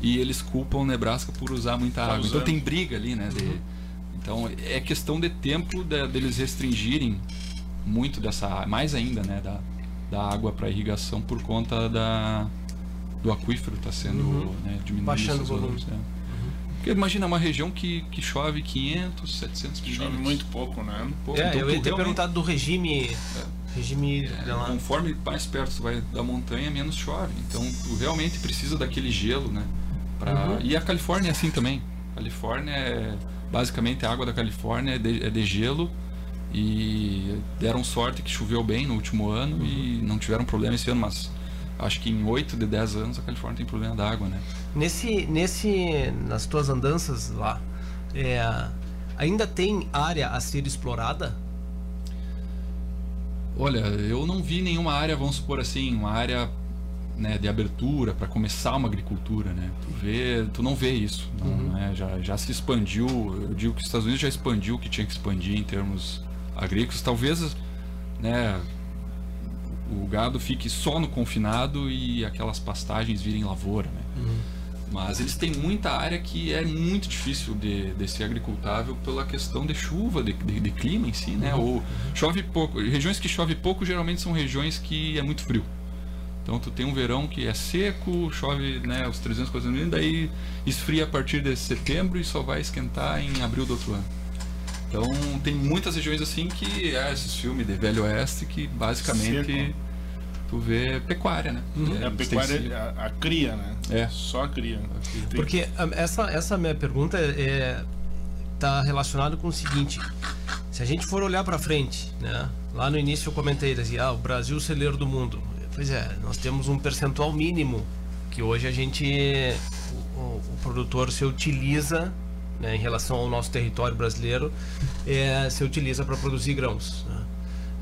e eles culpam o Nebraska por usar muita Tá água. Então usando. tem briga ali, né? de- então é questão de tempo de- deles restringirem muito dessa, mais ainda, né, da, da água para irrigação por conta da do aquífero está sendo né, diminuído. Baixando o volume. valores, é. Porque imagina uma região que, que chove 500, 700 Chove milímetros. muito pouco, né? Pô, É, então eu ia ter realmente- perguntado do regime. Regime é, lá. conforme mais perto tu vai da montanha, menos chove. Então tu realmente precisa daquele gelo, né? Pra... E a Califórnia é assim também. A Califórnia é basicamente a água da Califórnia é de, é de gelo e deram sorte que choveu bem no último ano e não tiveram problema esse ano, mas acho que em 8 de 10 anos a Califórnia tem problema da água, né? Nesse, nesse, nas tuas andanças lá, é, ainda tem área a ser explorada? Olha, eu não vi nenhuma área, vamos supor assim, uma área né, de abertura para começar uma agricultura, né? Tu vê, tu não vê isso, não, né? já, já se expandiu. Eu digo que os Estados Unidos já expandiu o que tinha que expandir em termos agrícolas. Talvez, né, o gado fique só no confinado e aquelas pastagens virem lavoura, né? Mas eles têm muita área que é muito difícil de, de ser agricultável pela questão de chuva, de, de, de clima em si, né? Ou chove pouco. Regiões que chove pouco geralmente são regiões que é muito frio. Então tu tem um verão que é seco, chove né, os 300, 400 mil, daí esfria a partir de setembro e só vai esquentar em abril do outro ano. Então tem muitas regiões assim que é esses filmes de Velho Oeste que basicamente Seco. Tu vê pecuária, né? É a pecuária, a, a cria, né? É. Só a cria. Porque ah, essa, essa minha pergunta é tá relacionada com o seguinte: se a gente for olhar para frente, né? Lá no início eu comentei assim, ah, o Brasil celeiro do mundo. Pois é, nós temos um percentual mínimo que hoje a gente o, o- o produtor se utiliza né, em relação ao nosso território brasileiro é, se utiliza para produzir grãos. né?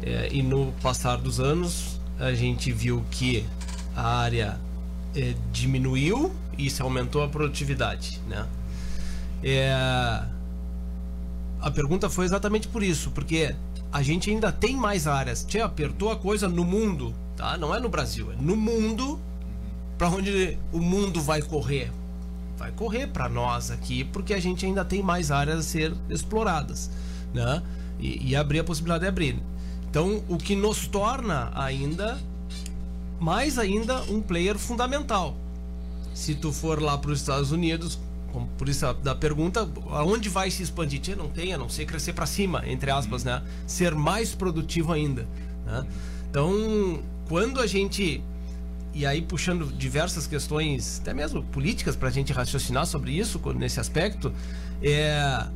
É, e no passar dos anos a gente viu que a área é, diminuiu e isso aumentou a produtividade, né? É, a pergunta foi exatamente por isso, porque a gente ainda tem mais áreas. Tchê, apertou a coisa no mundo, tá? Não é no Brasil, é no mundo. Para onde o mundo vai correr? Vai correr para nós aqui, porque a gente ainda tem mais áreas a ser exploradas, né? E, e abrir a possibilidade de abrir. Então, o que nos torna ainda mais ainda um player fundamental. Se tu for lá para os Estados Unidos, por isso da pergunta, aonde vai se expandir? Tchê, não tem, a não ser crescer para cima, entre aspas, né? Ser mais produtivo ainda, né? Então, quando a gente e aí puxando diversas questões, até mesmo políticas para a gente raciocinar sobre isso nesse aspecto, é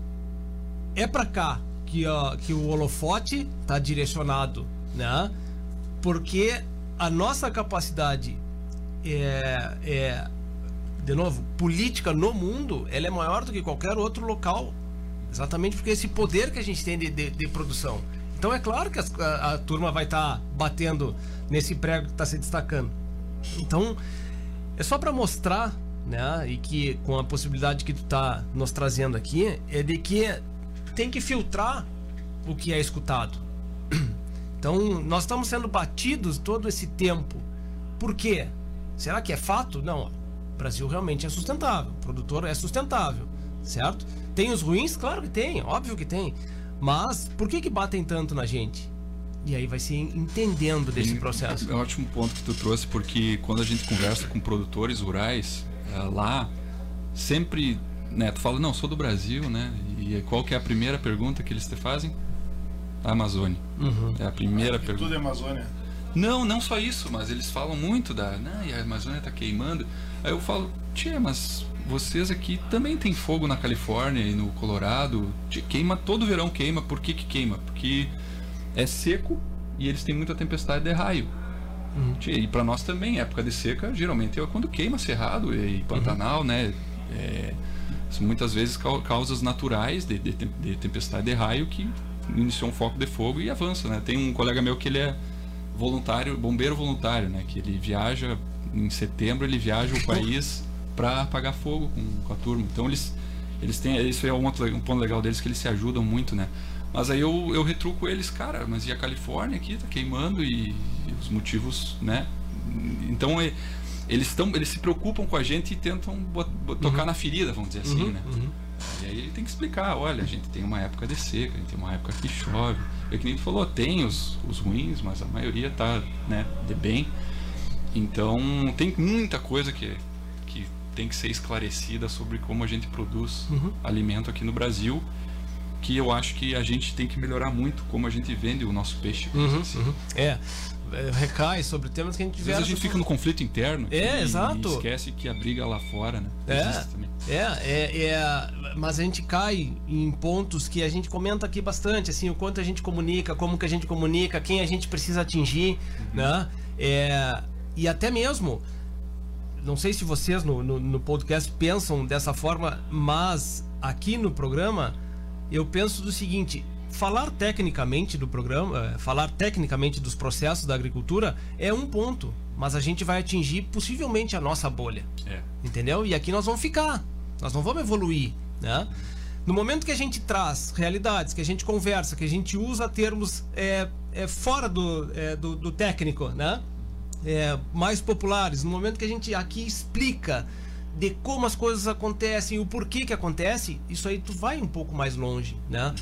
é para cá que, ó, que o holofote está direcionado, né? Porque a nossa capacidade é, é, de novo, política no mundo, ela é maior do que qualquer outro local. Exatamente porque esse poder que a gente tem de, de, de produção. Então é claro que as- a, a turma vai estar batendo nesse prego que está se destacando. Então, é só para mostrar, né, e que com a possibilidade que tu tá nos trazendo aqui, é de que tem que filtrar o que é escutado. Então, nós estamos sendo batidos todo esse tempo. Por quê? Será que é fato? Não. O Brasil realmente é sustentável. O produtor é sustentável, certo? Tem os ruins? Claro que tem, óbvio que tem. Mas por que que batem tanto na gente? E aí vai se entendendo desse E processo. É um ótimo ponto que tu trouxe, porque quando a gente conversa com produtores rurais, eh, lá sempre, né, tu fala, não, sou do Brasil, né? E qual que é a primeira pergunta que eles te fazem? A Amazônia. É a primeira Que pergunta. tudo é Amazônia. Não, não só isso, mas eles falam muito da, né, e a Amazônia tá queimando. Aí eu falo, tia, mas vocês aqui também tem fogo na Califórnia e no Colorado, queima todo verão queima. Por que que queima? Porque é seco e eles têm muita tempestade de raio. Tchê, E para nós também, época de seca, geralmente é quando queima cerrado e Pantanal, né? É, muitas vezes cau- causas naturais de, de, de tempestade de raio que iniciou um foco de fogo e avança, né? Tem um colega meu que ele é voluntário, bombeiro voluntário, né? Que ele viaja em setembro, ele viaja o país para apagar fogo com, com a turma. Então eles eles têm isso é um, outro- um ponto legal deles que eles se ajudam muito, né? Mas aí eu, eu retruco eles, cara, mas e a Califórnia aqui tá queimando e, e os motivos, né? Então é- eles estão eles se preocupam com a gente e tentam bot- bot- tocar na ferida, vamos dizer assim, né? E aí ele tem que explicar, olha, a gente tem uma época de seca, a gente tem uma época que chove. É que nem tu falou, tem os, os ruins, mas a maioria tá, né, de bem. Então tem muita coisa que, que tem que ser esclarecida sobre como a gente produz alimento aqui no Brasil, que eu acho que a gente tem que melhorar muito como a gente vende o nosso peixe. Uhum, assim. É, é, recai sobre temas que a gente Às vezes a gente fica no conflito interno É, e, exato. e esquece que a briga lá fora, né? É, é, é, é, mas a gente cai em pontos que a gente comenta aqui bastante, assim, o quanto a gente comunica, como que a gente comunica, quem a gente precisa atingir, né? É, e até mesmo, não sei se vocês no, no, no podcast pensam dessa forma, mas aqui no programa eu penso do seguinte: falar tecnicamente do programa, eh, falar tecnicamente dos processos da agricultura é um ponto, mas a gente vai atingir possivelmente a nossa bolha É. entendeu? E aqui nós vamos ficar, nós não vamos evoluir, né? No momento que a gente traz realidades, que a gente conversa, que a gente usa termos é, é, fora do, é, do, do técnico, né? É, mais populares, no momento que a gente aqui explica de como as coisas acontecem, o porquê que acontece, isso aí tu vai um pouco mais longe, né?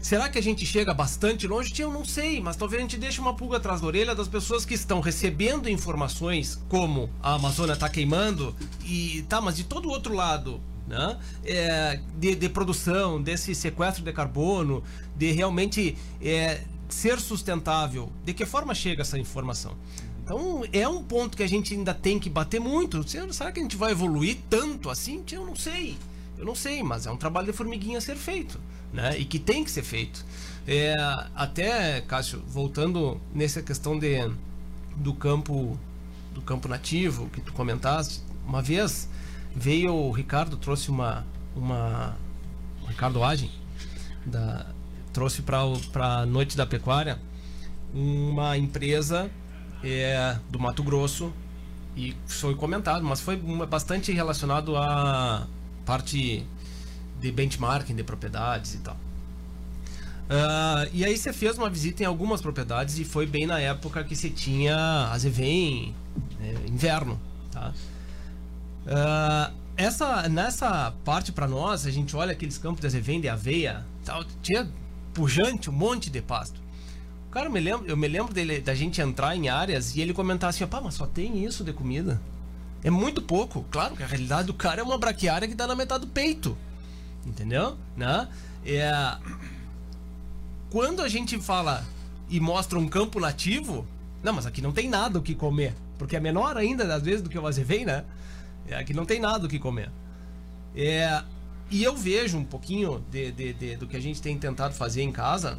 Será que a gente chega bastante longe? Eu não sei, mas talvez a gente deixe uma pulga atrás da orelha das pessoas que estão recebendo informações como a Amazônia está queimando e tá, mas de todo o outro lado, né? É, de, de, produção, desse sequestro de carbono, de realmente é, ser sustentável. De que forma chega essa informação? Então é um ponto que a gente ainda tem que bater muito. Será que a gente vai evoluir tanto assim? Eu não sei. Eu não sei, mas é um trabalho de formiguinha a ser feito né? E que tem que ser feito. É, até, Cássio, voltando nessa questão de, do campo do campo nativo que tu comentaste, uma vez veio o Ricardo, trouxe uma. uma Ricardo Agem, da, trouxe para a Noite da Pecuária uma empresa é, do Mato Grosso e foi comentado, mas foi bastante relacionado à parte de benchmarking de propriedades e tal. Uh, e aí você fez uma visita em algumas propriedades e foi bem na época que você tinha a Zevem né, inverno, tá? Uh, essa, nessa parte para nós, a gente olha aqueles campos de Azevém, de aveia, tal, tinha pujante, um monte de pasto. Cara, eu me lembro, eu me lembro dele, da gente entrar em áreas e ele comentar assim, pá, mas só tem isso de comida. É muito pouco. Claro que a realidade do cara é uma braquiária que dá na metade do peito entendeu? Né? É, quando a gente fala e mostra um campo nativo, não, mas aqui não tem nada o que comer, porque é menor ainda às vezes do que o azevém, né? É, aqui não tem nada o que comer. É, e eu vejo um pouquinho de, de, de, do que a gente tem tentado fazer em casa.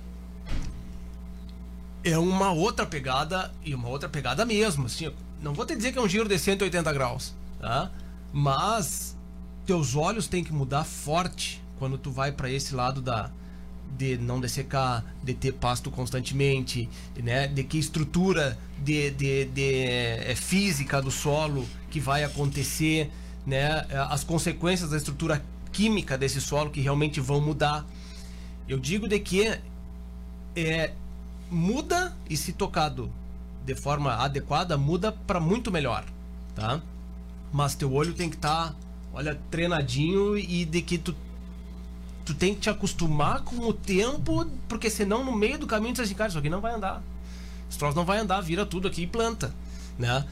É uma outra pegada e uma outra pegada mesmo. Assim, não vou te dizer que é um giro de 180 graus, tá? Mas teus olhos têm que mudar forte quando tu vai para esse lado da de não dessecar, de ter pasto constantemente, né? De que estrutura de, de, de é, física do solo que vai acontecer, né? As consequências da estrutura química desse solo que realmente vão mudar. Eu digo de que é, muda e se tocado de forma adequada, muda para muito melhor, tá? Mas teu olho tem que estar tá olha, treinadinho e de que tu tu tem que te acostumar com o tempo, porque senão no meio do caminho tu diz assim, cara, isso aqui não vai andar. Esse troço não vai andar, vira tudo aqui e planta, né?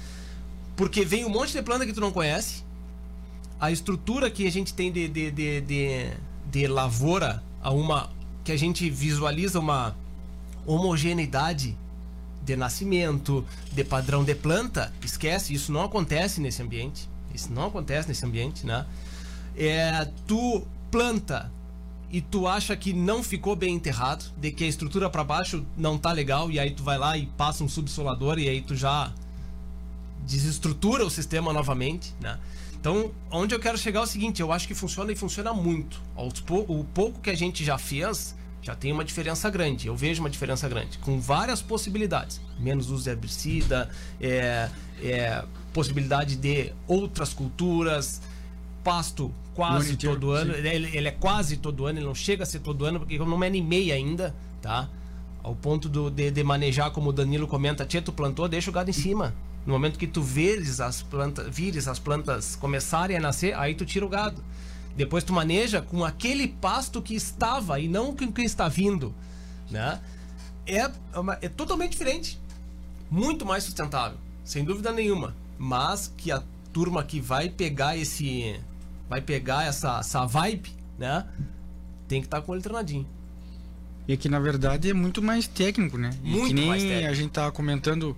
Porque vem um monte de planta que tu não conhece, a estrutura que a gente tem de, de, de, de, de lavoura, a uma que a gente visualiza uma homogeneidade de nascimento, de padrão de planta, esquece, isso não acontece nesse ambiente. Isso não acontece nesse ambiente, né? É, tu planta e tu acha que não ficou bem enterrado, de que a estrutura para baixo não tá legal e aí tu vai lá e passa um subsolador e aí tu já desestrutura o sistema novamente, né? Então, onde eu quero chegar é o seguinte, eu acho que funciona e funciona muito. O pouco que a gente já fez já tem uma diferença grande. Eu vejo uma diferença grande, com várias possibilidades. Menos uso de herbicida, é, é, possibilidade de outras culturas, pasto quase todo ano. Ele, ele, é quase todo ano, ele não chega a ser todo ano, porque eu não me animei ainda, tá? Ao ponto do, de, de manejar, como o Danilo comenta, tia, tu plantou, deixa o gado em cima. No momento que tu vires as plantas, vires as plantas começarem a nascer, aí tu tira o gado. Depois tu maneja com aquele pasto que estava e não com que está vindo, né? É, uma, é totalmente diferente. Muito mais sustentável, sem dúvida nenhuma. Mas que a turma que vai pegar esse. Vai pegar essa, essa vibe, né? Tem que estar tá com ele treinadinho. E que na verdade é muito mais técnico, né? Muito e que nem mais técnico. a gente tava comentando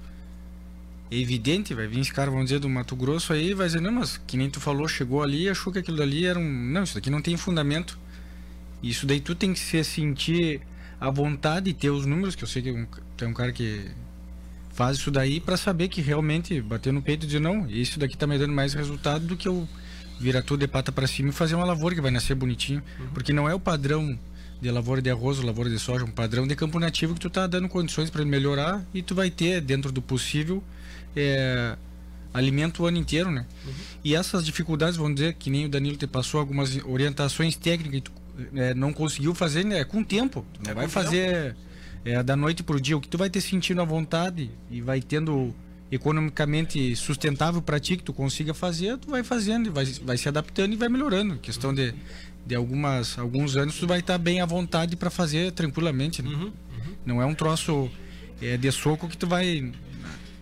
é evidente, vai vir esse cara, vão dizer, do Mato Grosso aí, vai dizer, não, mas que nem tu falou, chegou ali e achou que aquilo dali era um. Não, isso daqui não tem fundamento. Isso daí tu tem que se sentir à vontade e ter os números, que eu sei que um, tem um cara que faz isso daí para saber que realmente bater no peito e dizer, não, isso daqui tá me dando mais resultado do que eu virar tudo de pata para cima e fazer uma lavoura que vai nascer bonitinho. Uhum. Porque não é o padrão de lavoura de arroz ou lavoura de soja, um padrão de campo nativo que tu tá dando condições para melhorar e tu vai ter, dentro do possível, é, alimento o ano inteiro, né? Uhum. E essas dificuldades, vamos dizer, que nem o Danilo te passou algumas orientações técnicas e tu é, não conseguiu fazer né, com tempo. Tu não é vai fazer é, da noite pro dia. O que tu vai ter sentindo à vontade e vai tendo economicamente sustentável para ti, que tu consiga fazer, tu vai fazendo vai, vai se adaptando e vai melhorando. Questão de, de algumas, alguns anos, tu vai estar bem à vontade para fazer tranquilamente. Né? Uhum, uhum. Não é um troço é, de soco que tu vai,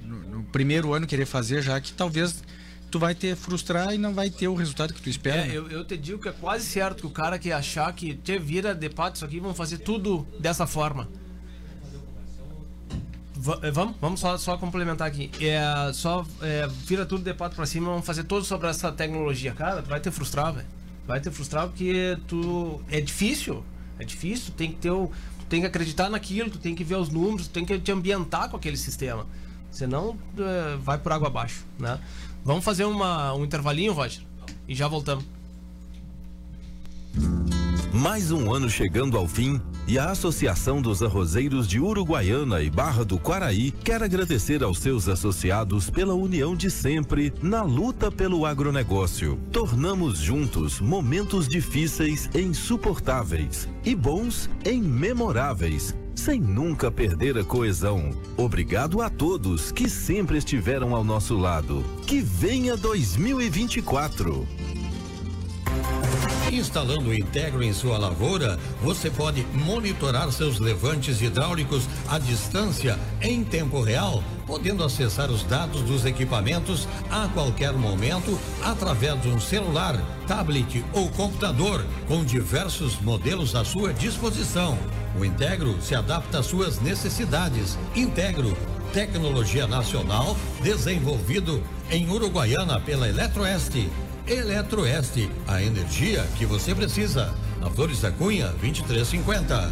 no, no, primeiro ano, querer fazer, já que talvez tu vai ter frustrar e não vai ter o resultado que tu espera. É, né? eu, eu, te digo que é quase certo que o cara que achar que te vira de pato isso aqui, vão fazer tudo dessa forma. V vamos, vamos só, só complementar aqui. É, só é, vira tudo de pato pra cima, vamos fazer tudo sobre essa tecnologia. Cara, tu vai te frustrar, velho. Vai te frustrar porque tu. É difícil. É difícil, tem que ter o. Tem que acreditar naquilo, tu tem que ver os números, tem que te ambientar com aquele sistema. Senão é, vai por água abaixo, né? Vamos fazer uma, um intervalinho, Roger? E já voltamos. Mais um ano chegando ao fim e a Associação dos Arrozeiros de Uruguaiana e Barra do Quaraí quer agradecer aos seus associados pela união de sempre na luta pelo agronegócio. Tornamos juntos momentos difíceis em suportáveis e bons em memoráveis sem nunca perder a coesão. Obrigado a todos que sempre estiveram ao nosso lado. Que venha 2024. Instalando o Integro em sua lavoura, você pode monitorar seus levantes hidráulicos à distância em tempo real, podendo acessar os dados dos equipamentos a qualquer momento através de um celular, tablet ou computador, com diversos modelos à sua disposição. O Integro se adapta às suas necessidades. Integro, tecnologia nacional desenvolvido em Uruguaiana pela Eletroeste. Eletroeste, a energia que você precisa. Na Flores da Cunha, 2350.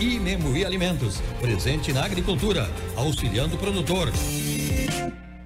Memui Alimentos, presente na agricultura, auxiliando o produtor.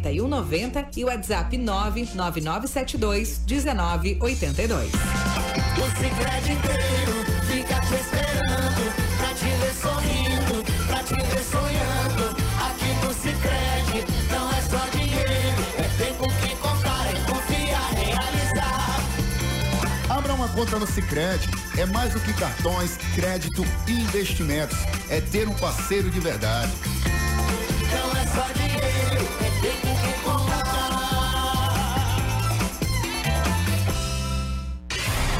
4190 e o WhatsApp 99972 1982. O Cicred inteiro fica te esperando pra te ver sorrindo, pra te ver sonhando. Aqui no Cicred não é só dinheiro, é tempo que contar, é confiar, realizar. Abra uma conta no Cicred. É mais do que cartões, crédito e investimentos. É ter um parceiro de verdade. Não é só dinheiro, é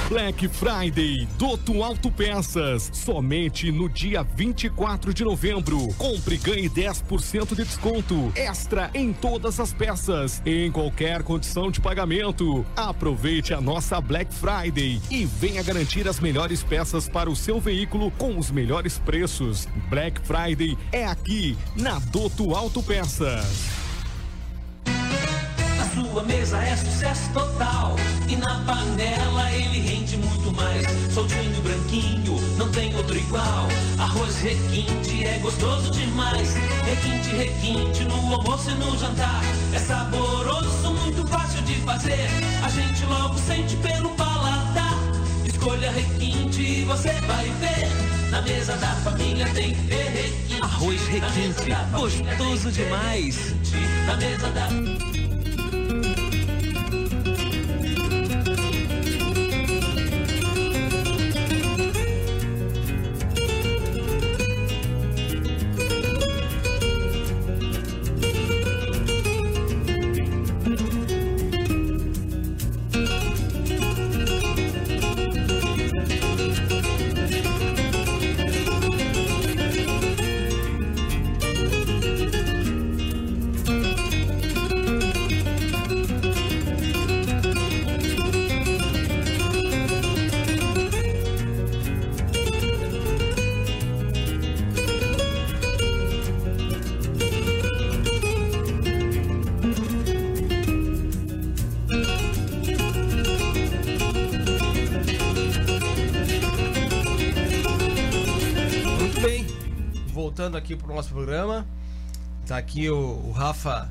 Black Friday Doto Autopeças. Somente no dia 24 de novembro. Compre e ganhe 10% de desconto. Extra em todas as peças. Em qualquer condição de pagamento. Aproveite a nossa Black Friday e venha garantir as melhores peças para o seu veículo com os melhores preços. Black Friday é aqui na Doto Autopeças. A sua mesa é sucesso total. E na panela ele rende muito mais. Soltinho, branquinho, não tem outro igual. Arroz requinte é gostoso demais. Requinte, requinte no almoço e no jantar. É saboroso, muito fácil de fazer. A gente logo sente pelo paladar. Escolha requinte e você vai ver. Na mesa da família tem que ter requinte. Arroz requinte, gostoso demais. Na mesa da. Aqui pro nosso programa. Tá aqui o, o Rafa,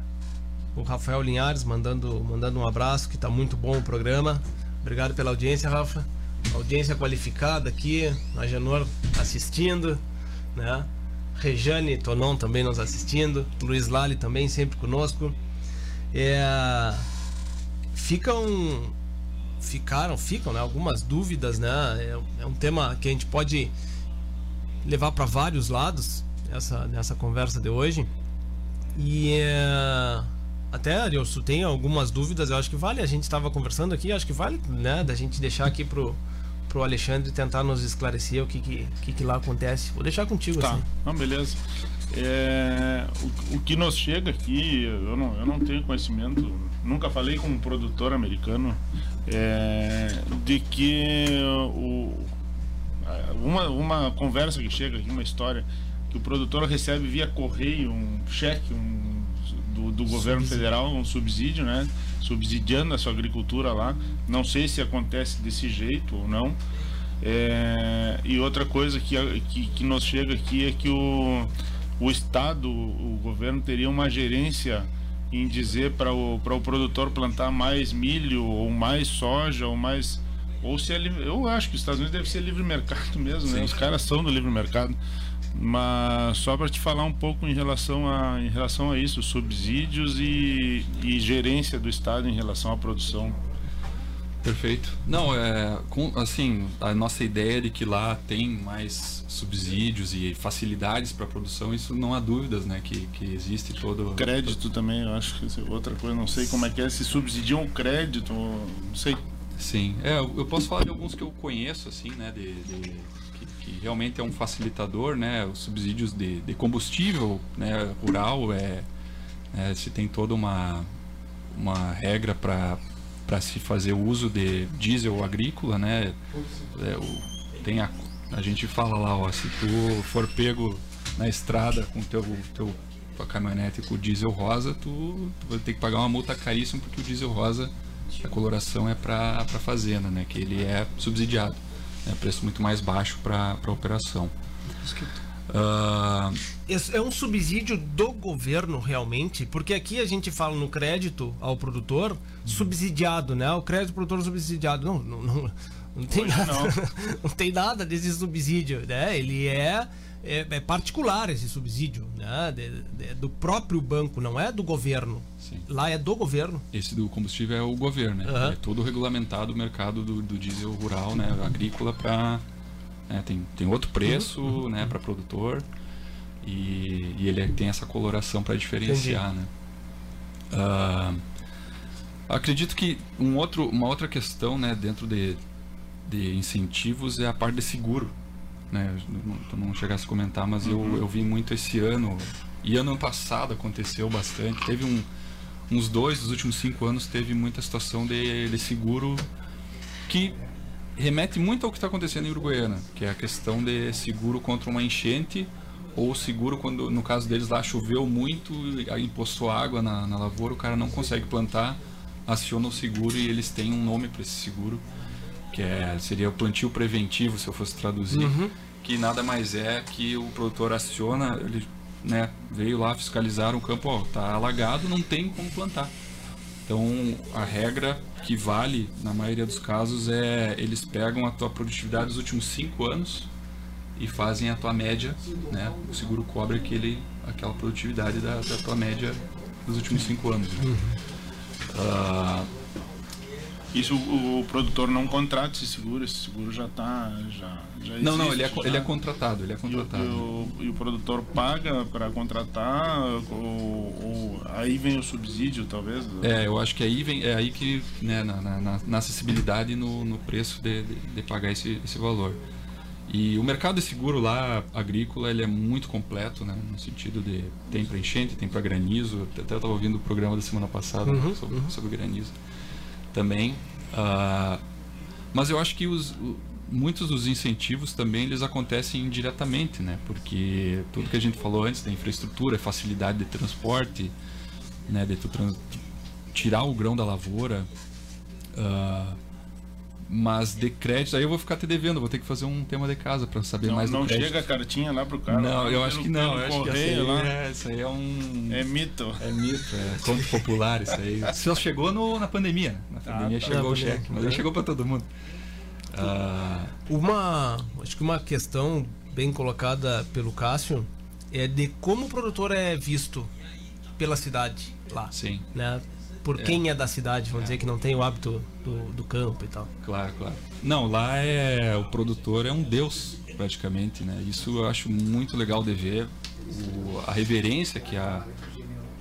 o Rafael Linhares mandando, mandando um abraço, que tá muito bom o programa. Obrigado pela audiência, Rafa. Audiência qualificada aqui, a Janor assistindo, né? Rejane Tonon também nos assistindo, Luiz Lali também sempre conosco. É, ficam ficaram, ficam, né, algumas dúvidas, né? É, é um tema que a gente pode levar para vários lados nessa, nessa conversa de hoje. E é, até, Arielso, tem algumas dúvidas, eu acho que vale, a gente estava conversando aqui, acho que vale, né, da gente deixar aqui pro, pro Alexandre tentar nos esclarecer o que que, que, que lá acontece. Vou deixar contigo, Tá, assim. não, beleza. É, o, o que nos chega aqui, eu não, eu não tenho conhecimento, nunca falei com um produtor americano, é, de que o, uma, uma conversa que chega aqui, uma história, que o produtor recebe via correio um cheque um, do, do governo Subsídio. federal, um subsídio, né? Subsidiando a sua agricultura lá. Não sei se acontece desse jeito ou não. É, e outra coisa que, que, que nos chega aqui é que o, o Estado, o governo, teria uma gerência em dizer para o, para o produtor plantar mais milho, ou mais soja, ou mais. Ou se é eu acho que os Estados Unidos deve ser livre mercado mesmo, né? Os caras são do livre mercado. Mas só para te falar um pouco em relação a, em relação a isso, subsídios e, e gerência do Estado em relação à produção. Perfeito. Não, é, com, assim, a nossa ideia de que lá tem mais subsídios e facilidades para produção, isso não há dúvidas, né, que, que existe todo Crédito também, eu acho que é outra coisa, não sei como é que é, se subsidiam o crédito, não sei. Sim, é, eu eu posso falar de alguns que eu conheço, assim, né, de, de- que, realmente é um facilitador, né, os subsídios de, de combustível, né, rural, é, é, se tem toda uma, uma regra para se fazer uso de diesel agrícola, né, é, o- tem a, a gente fala lá, ó, se tu for pego na estrada com teu teu tua caminhonete com o diesel rosa, tu, tu vai ter que pagar uma multa caríssima porque o diesel rosa a coloração é para para fazenda, né, que ele é subsidiado, é preço muito mais baixo para para operação. Esse É um subsídio do governo realmente, porque aqui a gente fala no crédito ao produtor subsidiado, né? O crédito ao produtor subsidiado. Não, não, não, não tem Hoje nada. não. Não. tem nada desse subsídio, né? Ele é, é, é particular esse subsídio, né? De- de- do próprio banco, não é do governo. Lá é do governo. Esse do combustível é o governo, né? Aham. É todo regulamentado o mercado do, do diesel rural, né? Agrícola para tem, tem outro preço, Uhum, né? Para produtor e, e ele é- tem essa coloração para diferenciar, né? Ah, acredito que um outro, uma outra questão, né? Dentro de, de incentivos é a parte de seguro, né? Não, tu não chegasse a comentar, mas eu, Uhum. eu vi muito esse ano e ano passado aconteceu bastante. Teve um, uns dois dos últimos cinco anos teve muita situação de, de seguro que remete muito ao que está acontecendo em Uruguaiana, que é a questão de seguro contra uma enchente ou seguro quando, no caso deles lá, choveu muito, e empoçou água na, na lavoura, o cara não consegue plantar, aciona o seguro e eles têm um nome para esse seguro, que é, seria o plantio preventivo, se eu fosse traduzir, Uhum. que nada mais é que o produtor aciona, ele né, veio lá fiscalizar o campo, ó, tá alagado, não tem como plantar. Então, a regra que vale na maioria dos casos é eles pegam a tua produtividade dos últimos cinco anos e fazem a tua média, né? O seguro cobre aquele, aquela produtividade da, da tua média dos últimos cinco anos. né? Ah, Isso o, o produtor não contrata esse seguro, esse seguro já está já, já não, não, ele é, já. ele é contratado, ele é E o, contratado. e o- e o produtor paga para contratar, ou, ou- aí vem o subsídio, talvez? É, eu acho que aí vem, é aí que, né, na, na- na- na acessibilidade e no, no preço de, de, de pagar esse, esse valor. E o mercado de seguro lá, agrícola, ele é muito completo, né, no sentido de tem para enchente, tem para granizo, até eu estava ouvindo o programa da semana passada Uhum, sobre, uhum. sobre granizo também. Ah, mas eu acho que os, muitos dos incentivos também eles acontecem indiretamente, né? Porque tudo que a gente falou antes da infraestrutura, facilidade de transporte, né? De tu trans- tirar o grão da lavoura, ah, Mas de crédito, aí eu vou ficar te devendo, vou ter que fazer um tema de casa para saber Não, mais do não crédito. chega a cartinha lá pro cara. Não, eu acho que não. Eu acho que correio lá. é, isso aí é um. É mito. É mito, é conto popular isso aí. Só chegou no- na pandemia. né? Na pandemia tá. chegou Na o pandemia. cheque, mas aí chegou para todo mundo. Ah, Uma, acho que uma questão bem colocada pelo Cássio é de como o produtor é visto pela cidade lá. Sim. Né? Por É. quem é da cidade, vamos dizer que não tem o hábito do, do campo e tal. Claro, claro. Não, lá é o produtor é um deus praticamente, né? Isso eu acho muito legal de ver o- a reverência que a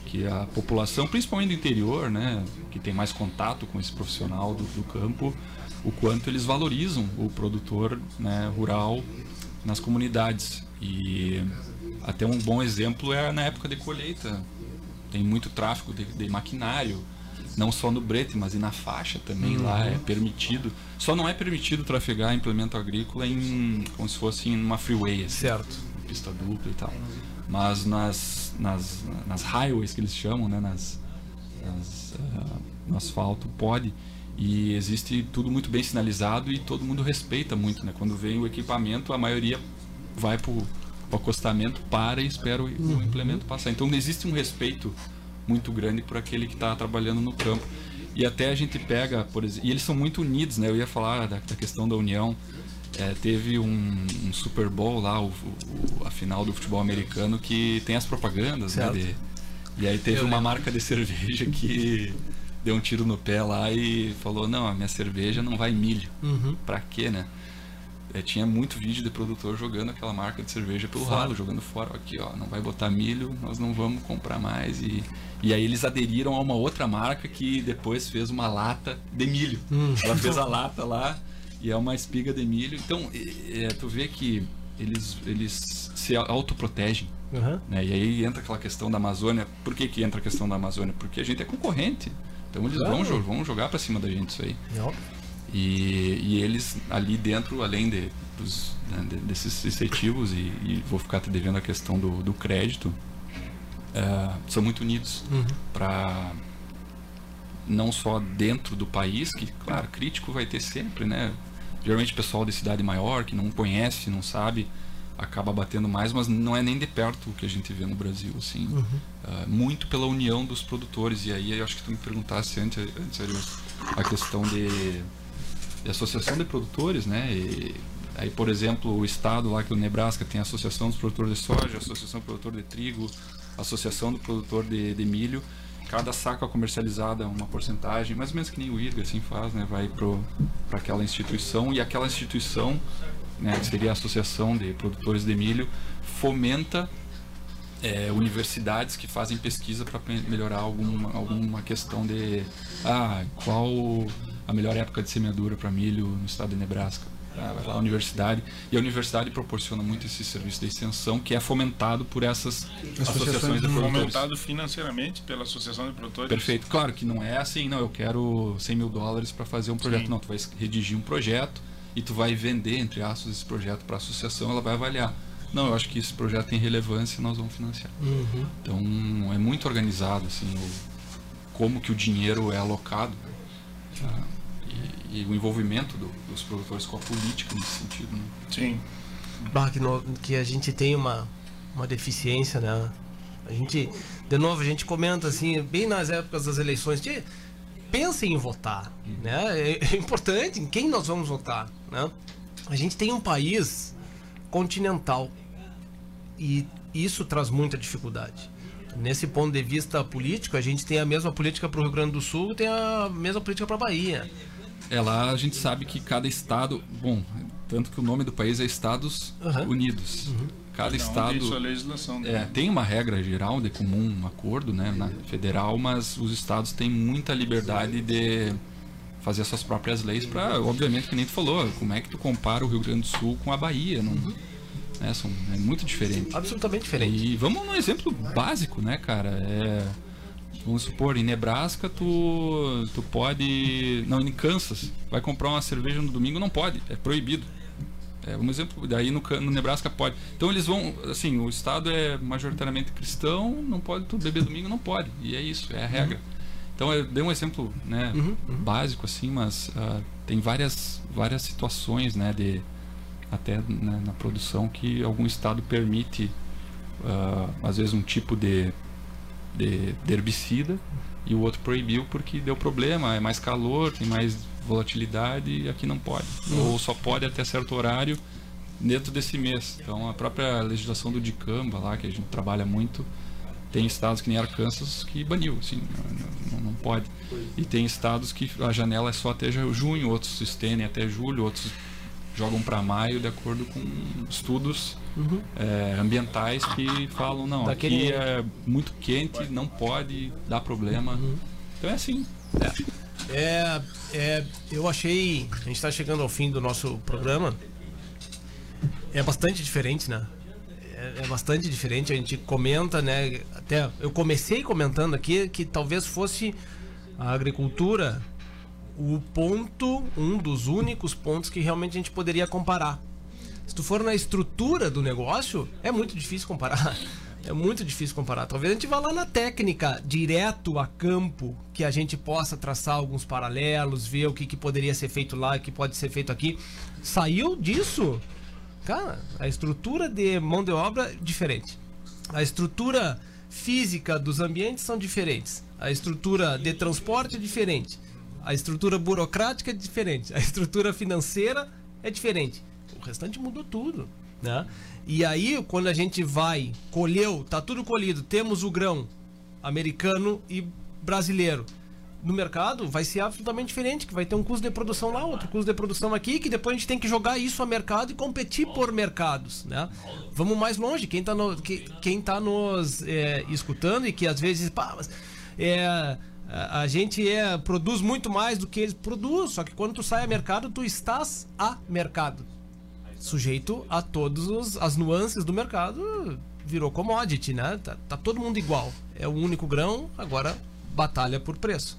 que a população, principalmente do interior, né, que tem mais contato com esse profissional do, do campo, o quanto eles valorizam o produtor né, rural nas comunidades. E até um bom exemplo é na época de colheita. Tem muito tráfego de, de maquinário, não só no brete, mas e na faixa também Uhum. lá é permitido. Só não é permitido trafegar implemento agrícola em como se fosse em uma freeway, assim, Certo. pista dupla e tal. Mas nas, nas, nas highways que eles chamam, né, nas, nas, ah, no asfalto pode e existe tudo muito bem sinalizado e todo mundo respeita muito, né? Quando vem o equipamento, a maioria vai pro, pro acostamento, para e espera o, o implemento passar. Então existe um respeito muito grande por aquele que está trabalhando no campo. E até a gente pega, por exemplo, e eles são muito unidos, né? Eu ia falar da, da questão da união. É, teve um, um Super Bowl lá, o, o- a final do futebol americano, que tem as propagandas, né? Certo. de- e aí teve Eu uma lembro. marca de cerveja que deu um tiro no pé lá e falou, não, a minha cerveja não vai milho. Uhum. Pra quê, né? É, tinha muito vídeo de produtor jogando aquela marca de cerveja pelo Fora. ralo, jogando fora. Aqui, ó, não vai botar milho, nós não vamos comprar mais. E, e aí eles aderiram a uma outra marca que depois fez uma lata de milho. Hum. Ela fez a lata lá e é uma espiga de milho. Então, é, é, tu vê que eles, eles se autoprotegem. Uhum. Né? E aí entra aquela questão da Amazônia. Por que, que entra a questão da Amazônia? Porque a gente é concorrente. Então eles Claro. vão, vão jogar pra cima da gente isso aí. Não. E, e eles ali dentro, além de, dos, né, de- desses incentivos, e, e vou ficar te devendo a questão do, do crédito, eh, são muito unidos Uhum. para não só dentro do país, que claro, crítico vai ter sempre, né? Geralmente o pessoal de cidade maior, que não conhece, não sabe, acaba batendo mais, mas não é nem de perto o que a gente vê no Brasil, assim. Uhum. Ah, muito pela união dos produtores. E aí eu acho que tu me perguntasse antes, antes a questão de associação de produtores, né? E aí, por exemplo, o estado lá que é o Nebraska tem a Associação dos Produtores de Soja, a Associação do Produtor de Trigo, a Associação do Produtor de, de Milho. Cada saca comercializada, uma porcentagem, mais ou menos que nem o IRGA assim faz, né? Vai para aquela instituição e aquela instituição, né, que seria a Associação de Produtores de Milho, fomenta é, universidades que fazem pesquisa para melhorar alguma, alguma questão de ah, qual a melhor época de semeadura para milho no estado de Nebraska. Vai lá a universidade e a universidade proporciona muito esse serviço de extensão que é fomentado por essas associações de produtores. Fomentado financeiramente pela Associação de Produtores. Perfeito. Claro que não é assim, não, eu quero 100 mil dólares para fazer um projeto. Sim. Não, tu vai redigir um projeto e tu vai vender, entre aspas, esse projeto para a associação, ela vai avaliar. Não, eu acho que esse projeto tem relevância nós vamos financiar. Uhum. Então é muito organizado, assim, o, como que o dinheiro é alocado tá? E, o envolvimento do- dos produtores com a política nesse sentido. Né? Sim. Bah, que, no- que a gente tem uma, uma deficiência, né? A gente, de novo, a gente comenta assim, bem nas épocas das eleições, "Tchê, pensem em votar, né? É, é importante em quem nós vamos votar, né? A gente tem um país continental e isso traz muita dificuldade. Nesse ponto de vista político, a gente tem a mesma política para o Rio Grande do Sul, tem a mesma política para a Bahia. É lá a gente sabe que cada estado, bom, tanto que o nome do país é Estados Aham. Unidos. Cada Cada um estado tem sua legislação. né? É, tem uma regra geral de comum um acordo, né, na federal, mas os estados têm muita liberdade de fazer suas próprias leis para, obviamente, que nem tu falou, como é que tu compara o Rio Grande do Sul com a Bahia, não, né, são, é muito diferente. Absolutamente diferente. E vamos num exemplo básico, né, cara, é, vamos supor, em Nebraska tu, tu pode, não, em Kansas, vai comprar uma cerveja no domingo, não pode, é proibido. É um exemplo, daí no, no Nebraska pode. Então eles vão, assim, o estado é majoritariamente cristão, não pode tu beber domingo, não pode. E é isso, é a regra. Então eu dei um exemplo né, Uhum, básico assim, mas ah, tem várias, várias situações né, de até né, na produção que algum estado permite ah, às vezes um tipo de, de, de herbicida e o outro proibiu porque deu problema, é mais calor, tem mais volatilidade e aqui não pode. Uhum. Ou só pode até certo horário dentro desse mês. Então a própria legislação do Dicamba lá, que a gente trabalha muito, tem estados que nem Arkansas que baniu, assim, não, não- pode. E tem estados que a janela é só até ju- junho, outros estendem até julho, outros jogam para maio de acordo com estudos Uhum. é, ambientais que falam não, Daquele- aqui é muito quente, não pode dar problema. Uhum. Então é assim. É, é, eu achei. A gente está chegando ao fim do nosso programa. É bastante diferente, né? É, é bastante diferente. A gente comenta, né? Até eu comecei comentando aqui que talvez fosse a agricultura o ponto, um dos únicos pontos que realmente a gente poderia comparar. Se tu for na estrutura do negócio, é muito difícil comparar. É muito difícil comparar. Talvez a gente vá lá na técnica, direto a campo, que a gente possa traçar alguns paralelos, ver o que, que poderia ser feito lá, o que pode ser feito aqui. Saiu disso, cara, a estrutura de mão de obra diferente. A estrutura física dos ambientes são diferentes. A estrutura de transporte é diferente. A estrutura burocrática é diferente. A estrutura financeira é diferente. O restante mudou tudo, né? E aí, quando a gente vai, colheu, tá tudo colhido, temos o grão americano e brasileiro. No mercado vai ser absolutamente diferente, que vai ter um custo de produção lá, outro custo de produção aqui, que depois a gente tem que jogar isso a mercado e competir por mercados, né? Vamos mais longe, quem tá, no, que, quem tá nos é, escutando e que às vezes, pá, mas, é, a, gente é, produz muito mais do que eles produzem, só que quando tu sai a mercado, tu estás a mercado sujeito a todas as nuances do mercado, virou commodity, né? Tá, tá todo mundo igual. É o único grão, agora batalha por preço.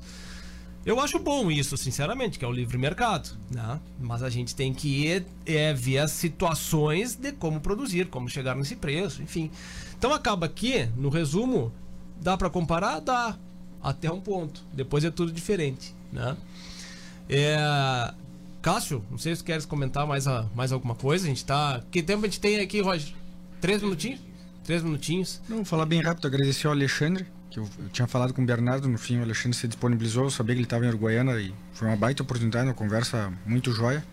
Eu acho bom isso, sinceramente, que é o livre mercado, né? Mas a gente tem que é, ver as situações de como produzir, como chegar nesse preço, enfim. Então acaba que, no resumo, dá para comparar? Dá. Até um ponto. Depois é tudo diferente, né? É... Cássio, não sei se queres comentar mais, a, mais alguma coisa. A gente tá. Que tempo a gente tem aqui, Roger? Três minutinhos? Três minutinhos. Não, vou falar bem rápido, agradecer ao Alexandre, que eu, eu tinha falado com o Bernardo no fim, o Alexandre se disponibilizou, eu sabia que ele estava em Uruguaiana e foi uma baita oportunidade, uma conversa muito joia.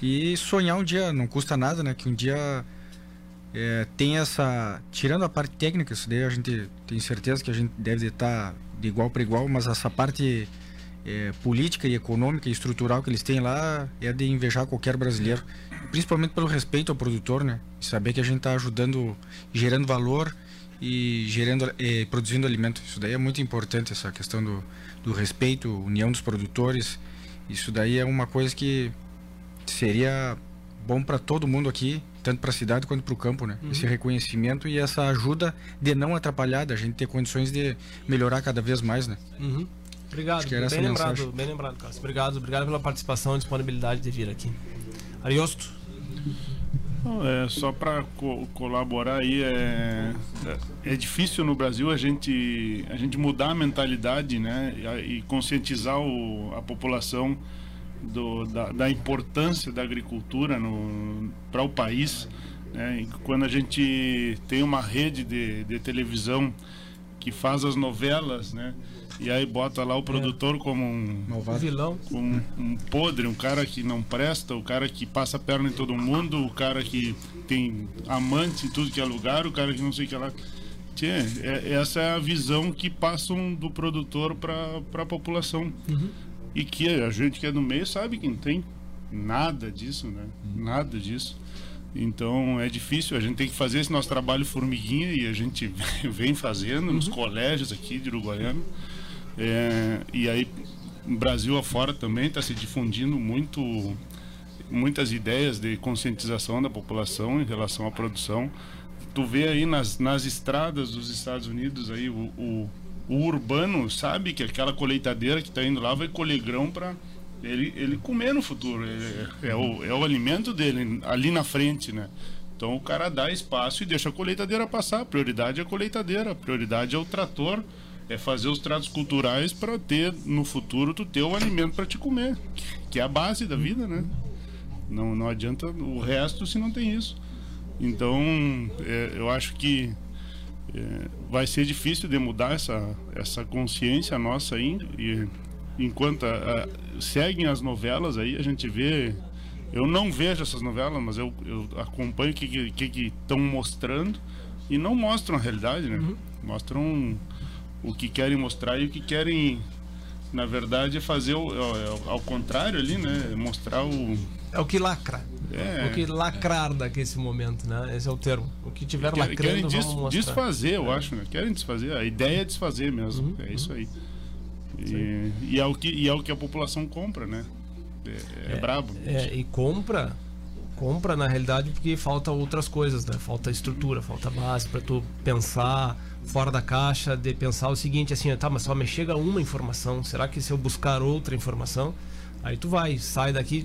E sonhar um dia, não custa nada, né? Que um dia é, tem essa. Tirando a parte técnica, isso daí a gente tem certeza que a gente deve estar de igual para igual, mas essa parte é, política e econômica e estrutural que eles têm lá é de invejar qualquer brasileiro. Principalmente pelo respeito ao produtor, né? Saber que a gente está ajudando, gerando valor e gerando, eh, produzindo alimento. Isso daí é muito importante, essa questão do, do respeito, união dos produtores. Isso daí é uma coisa que seria bom para todo mundo aqui, tanto para a cidade quanto para o campo, né? Uhum. Esse reconhecimento e essa ajuda de não atrapalhar, da gente ter condições de melhorar cada vez mais, né? Uhum. Obrigado, bem lembrado, mensagem. bem lembrado, Cássio. Obrigado, obrigado pela participação e disponibilidade de vir aqui. Ariosto. Não, É, só para colaborar aí, é, é difícil no Brasil a gente, a gente mudar a mentalidade né, e, e conscientizar o, a população do, da, da importância da agricultura para o país. Né, e quando a gente tem uma rede de, de televisão que faz as novelas, né? E aí bota lá o produtor como um vilão, um, um podre, um cara que não presta, o cara que passa a perna em todo mundo, o cara que tem amante em tudo que é lugar, o cara que não sei o que lá. Tchê, é- essa é a visão que passam do produtor para a população. E que a gente que é no meio sabe que não tem nada disso, né? Nada disso. Então é difícil, a gente tem que fazer esse nosso trabalho formiguinha e a gente vem fazendo nos colégios aqui de Uruguaiana. É, e aí, Brasil afora também está se difundindo muito muitas ideias de conscientização da população em relação à produção. Tu vê aí nas, nas estradas dos Estados Unidos aí o, o, o urbano sabe que aquela colheitadeira que está indo lá vai colher grão para ele, ele comer no futuro. É, é, o, é o alimento dele ali na frente, né? Então o cara dá espaço e deixa a colheitadeira passar. Prioridade é a colheitadeira, prioridade é o trator é fazer os tratos culturais para ter no futuro tu ter o alimento para te comer, que é a base da vida, né? Não, não adianta o resto se não tem isso. Então, é, eu acho que é, vai ser difícil de mudar essa, essa consciência nossa aí. E enquanto a- a- seguem as novelas aí, a gente vê. Eu não vejo essas novelas, mas eu, eu acompanho o que estão que, que estão mostrando e não mostram a realidade, né? Mostram o que querem mostrar e o que querem, na verdade, é fazer o, ao, ao contrário ali, né? Mostrar o. É o que lacra. É. O que lacrar daqui momento, né? Esse é o termo. O que tiver Querem- lacrando, querem des- vamos mostrar. desfazer, eu acho, né? Querem desfazer. A ideia é desfazer mesmo. é isso aí. E, e é o que, e é o que a população compra, né? É, é brabo. É, e compra, compra na realidade porque falta outras coisas, né? Falta estrutura, falta base para tu pensar fora da caixa, de pensar o seguinte, assim, tá, mas só me chega uma informação. Será que se eu buscar outra informação, aí tu vai, sai daqui,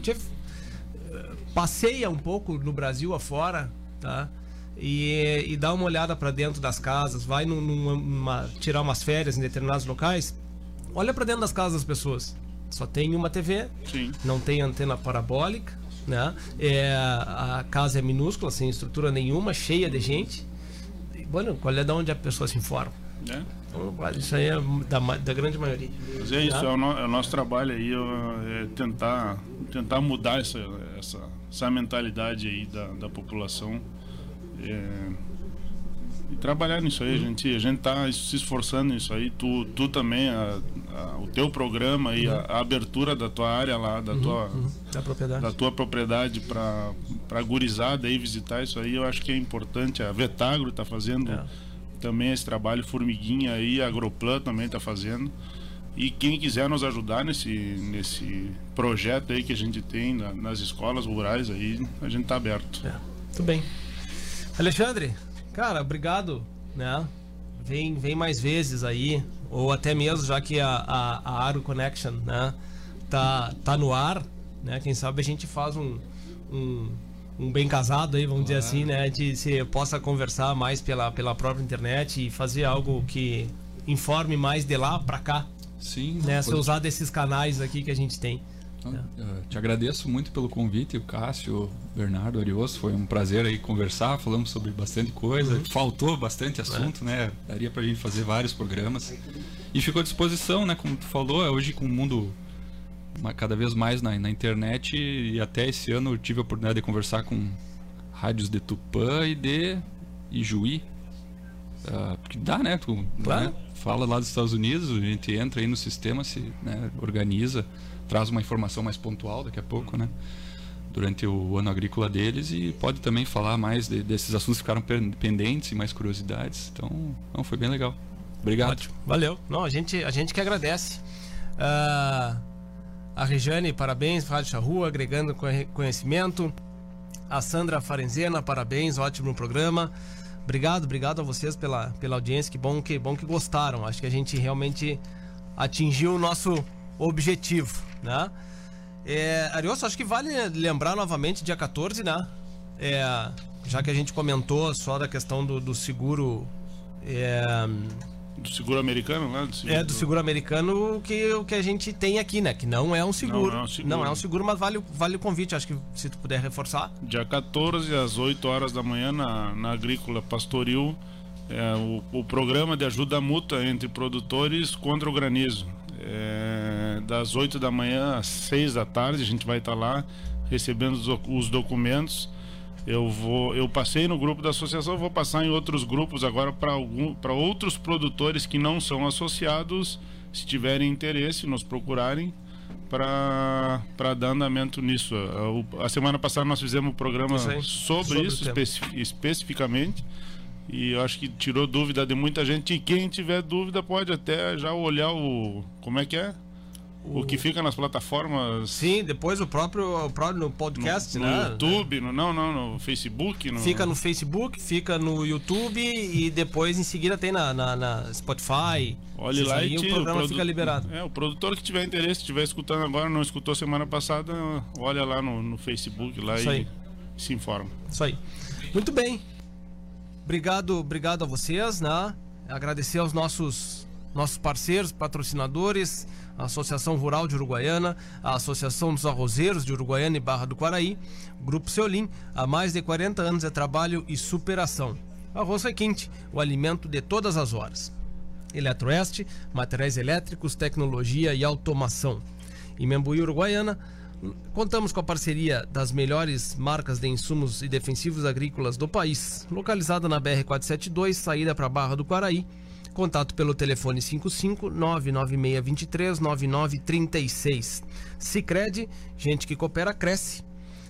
passeia um pouco no Brasil afora, tá? E, e dá uma olhada para dentro das casas, vai num- numa, numa- tirar umas férias em determinados locais, olha para dentro das casas das pessoas. Só tem uma TV, não tem antena parabólica, né? É, a casa é minúscula, sem estrutura nenhuma, cheia de gente. E, bueno, qual é da onde a pessoa se informa? né? Isso aí é da, da grande maioria. Mas é isso, é o, no- é o nosso trabalho aí, é tentar, tentar mudar essa, essa, essa mentalidade aí da, da população. É, e trabalhar nisso aí, a gente, a gente tá se esforçando nisso aí, tu, tu também, a- a- o teu programa e a, a abertura da tua área lá, da tua Uhum, Da propriedade. da tua propriedade para para gurizada aí visitar isso aí, eu acho que é importante. A Vetagro está fazendo É. também esse trabalho, Formiguinha aí, Agroplan também está fazendo. E quem quiser nos ajudar nesse, nesse projeto aí que a gente tem na- nas escolas rurais aí, a gente está aberto. Muito bem. Alexandre, cara, obrigado, né? Vem, vem mais vezes aí, ou até mesmo já que a, a, a Aro Connection, né, tá, tá no ar, né? Quem sabe a gente faz um, um, um bem casado aí, vamos dizer assim, né? De se possa conversar mais pela, pela própria internet e fazer algo que informe mais de lá pra cá. Sim. Né? Se usar desses canais aqui que a gente tem. Então, eh, te agradeço muito pelo convite, o Cássio, o Bernardo, o Arioso. Foi um prazer aí conversar, falamos sobre bastante coisa. Uhum. Faltou bastante assunto, né? Daria pra gente fazer vários programas. E ficou à disposição, né? Como tu falou, é hoje com o mundo cada vez mais na, na internet e até esse ano eu tive a oportunidade de conversar com rádios de Tupã e de Ijuí. Ah, porque dá, né? Tu Claro. né, fala lá dos Estados Unidos, a gente entra aí no sistema, se né, organiza, traz uma informação mais pontual daqui a pouco, né? Durante o ano agrícola deles e pode também falar mais de- desses assuntos que ficaram pen- pendentes e mais curiosidades. Então, não, foi bem legal. Obrigado. Ótimo, valeu. Não, a gente, a gente que agradece. Ah, a Rejane, parabéns, Rádio Charrua, agregando conhe- conhecimento. A Sandra Farenzena, parabéns, ótimo programa. Obrigado, obrigado a vocês pela, pela audiência. Que bom que bom que gostaram. Acho que a gente realmente atingiu o nosso objetivo, né? É, Arioso, acho que vale lembrar novamente dia 14, né? É, já que a gente comentou só da questão do, do seguro. É, Do seguro americano lá? Do seguro, é, do seguro americano que, o que a gente tem aqui, né? Que não é um seguro. Não é um seguro. Não é um seguro, mas vale, o- vale o convite. Acho que se tu puder reforçar. Dia 14, às 8 horas da manhã, na, na Agrícola Pastoril, é, o, o programa de ajuda mútua entre produtores contra o granizo. É, das 8 da manhã às 6 da tarde, a gente vai estar lá recebendo os, os documentos. Eu vou, eu passei no grupo da associação, vou passar em outros grupos agora para outros produtores que não são associados, se tiverem interesse, nos procurarem para para dar andamento nisso. A, a semana passada nós fizemos um programa sobre, sobre isso especi- especificamente e eu acho que tirou dúvida de muita gente. E quem tiver dúvida pode até já olhar o como é que é o, que fica nas plataformas. Sim, depois o próprio, o próprio no podcast, no, né? no YouTube, no, não, não, no Facebook, no, Fica no Facebook, fica no YouTube e depois em seguida tem na, na, na Spotify. Esses lá aí e o programa produ- fica liberado. É, o produtor que tiver interesse, estiver escutando agora, não escutou semana passada, olha lá no, no Facebook lá Isso e aí. se informa. Isso aí. Muito bem. Obrigado, obrigado a vocês, né? Agradecer aos nossos nossos parceiros, patrocinadores, a Associação Rural de Uruguaiana, a Associação dos Arrozeiros de Uruguaiana e Barra do Quaraí, Grupo Seolim, há mais de 40 anos de trabalho e superação. Arroz Requinte, o alimento de todas as horas. Eletroeste, materiais elétricos, tecnologia e automação. Em Membuí, Uruguaiana, contamos com a parceria das melhores marcas de insumos e defensivos agrícolas do país, localizada na BR-472, saída para Barra do Quaraí. Contato pelo telefone 55 99623 9936. Sicredi, gente que coopera cresce.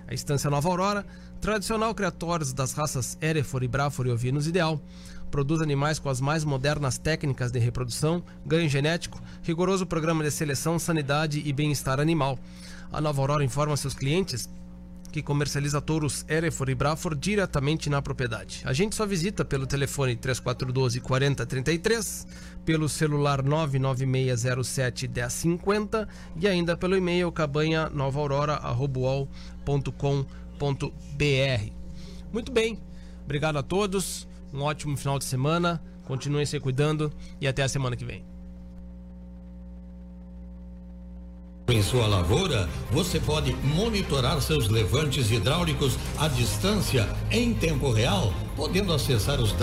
A Estância Nova Aurora, tradicional criatórios das raças Erefor e Brafor e ovinos ideal produz animais com as mais modernas técnicas de reprodução, ganho genético, rigoroso programa de seleção, sanidade e bem-estar animal. A Nova Aurora informa seus clientes que comercializa touros Erefor e Brafor diretamente na propriedade. A gente só visita pelo telefone 3412 4033, pelo celular 99607 1050 e ainda pelo e-mail cabanha Muito bem, obrigado a todos, um ótimo final de semana, continuem se cuidando e até a semana que vem. Em sua lavoura, você pode monitorar seus levantes hidráulicos à distância, em tempo real, podendo acessar os dados.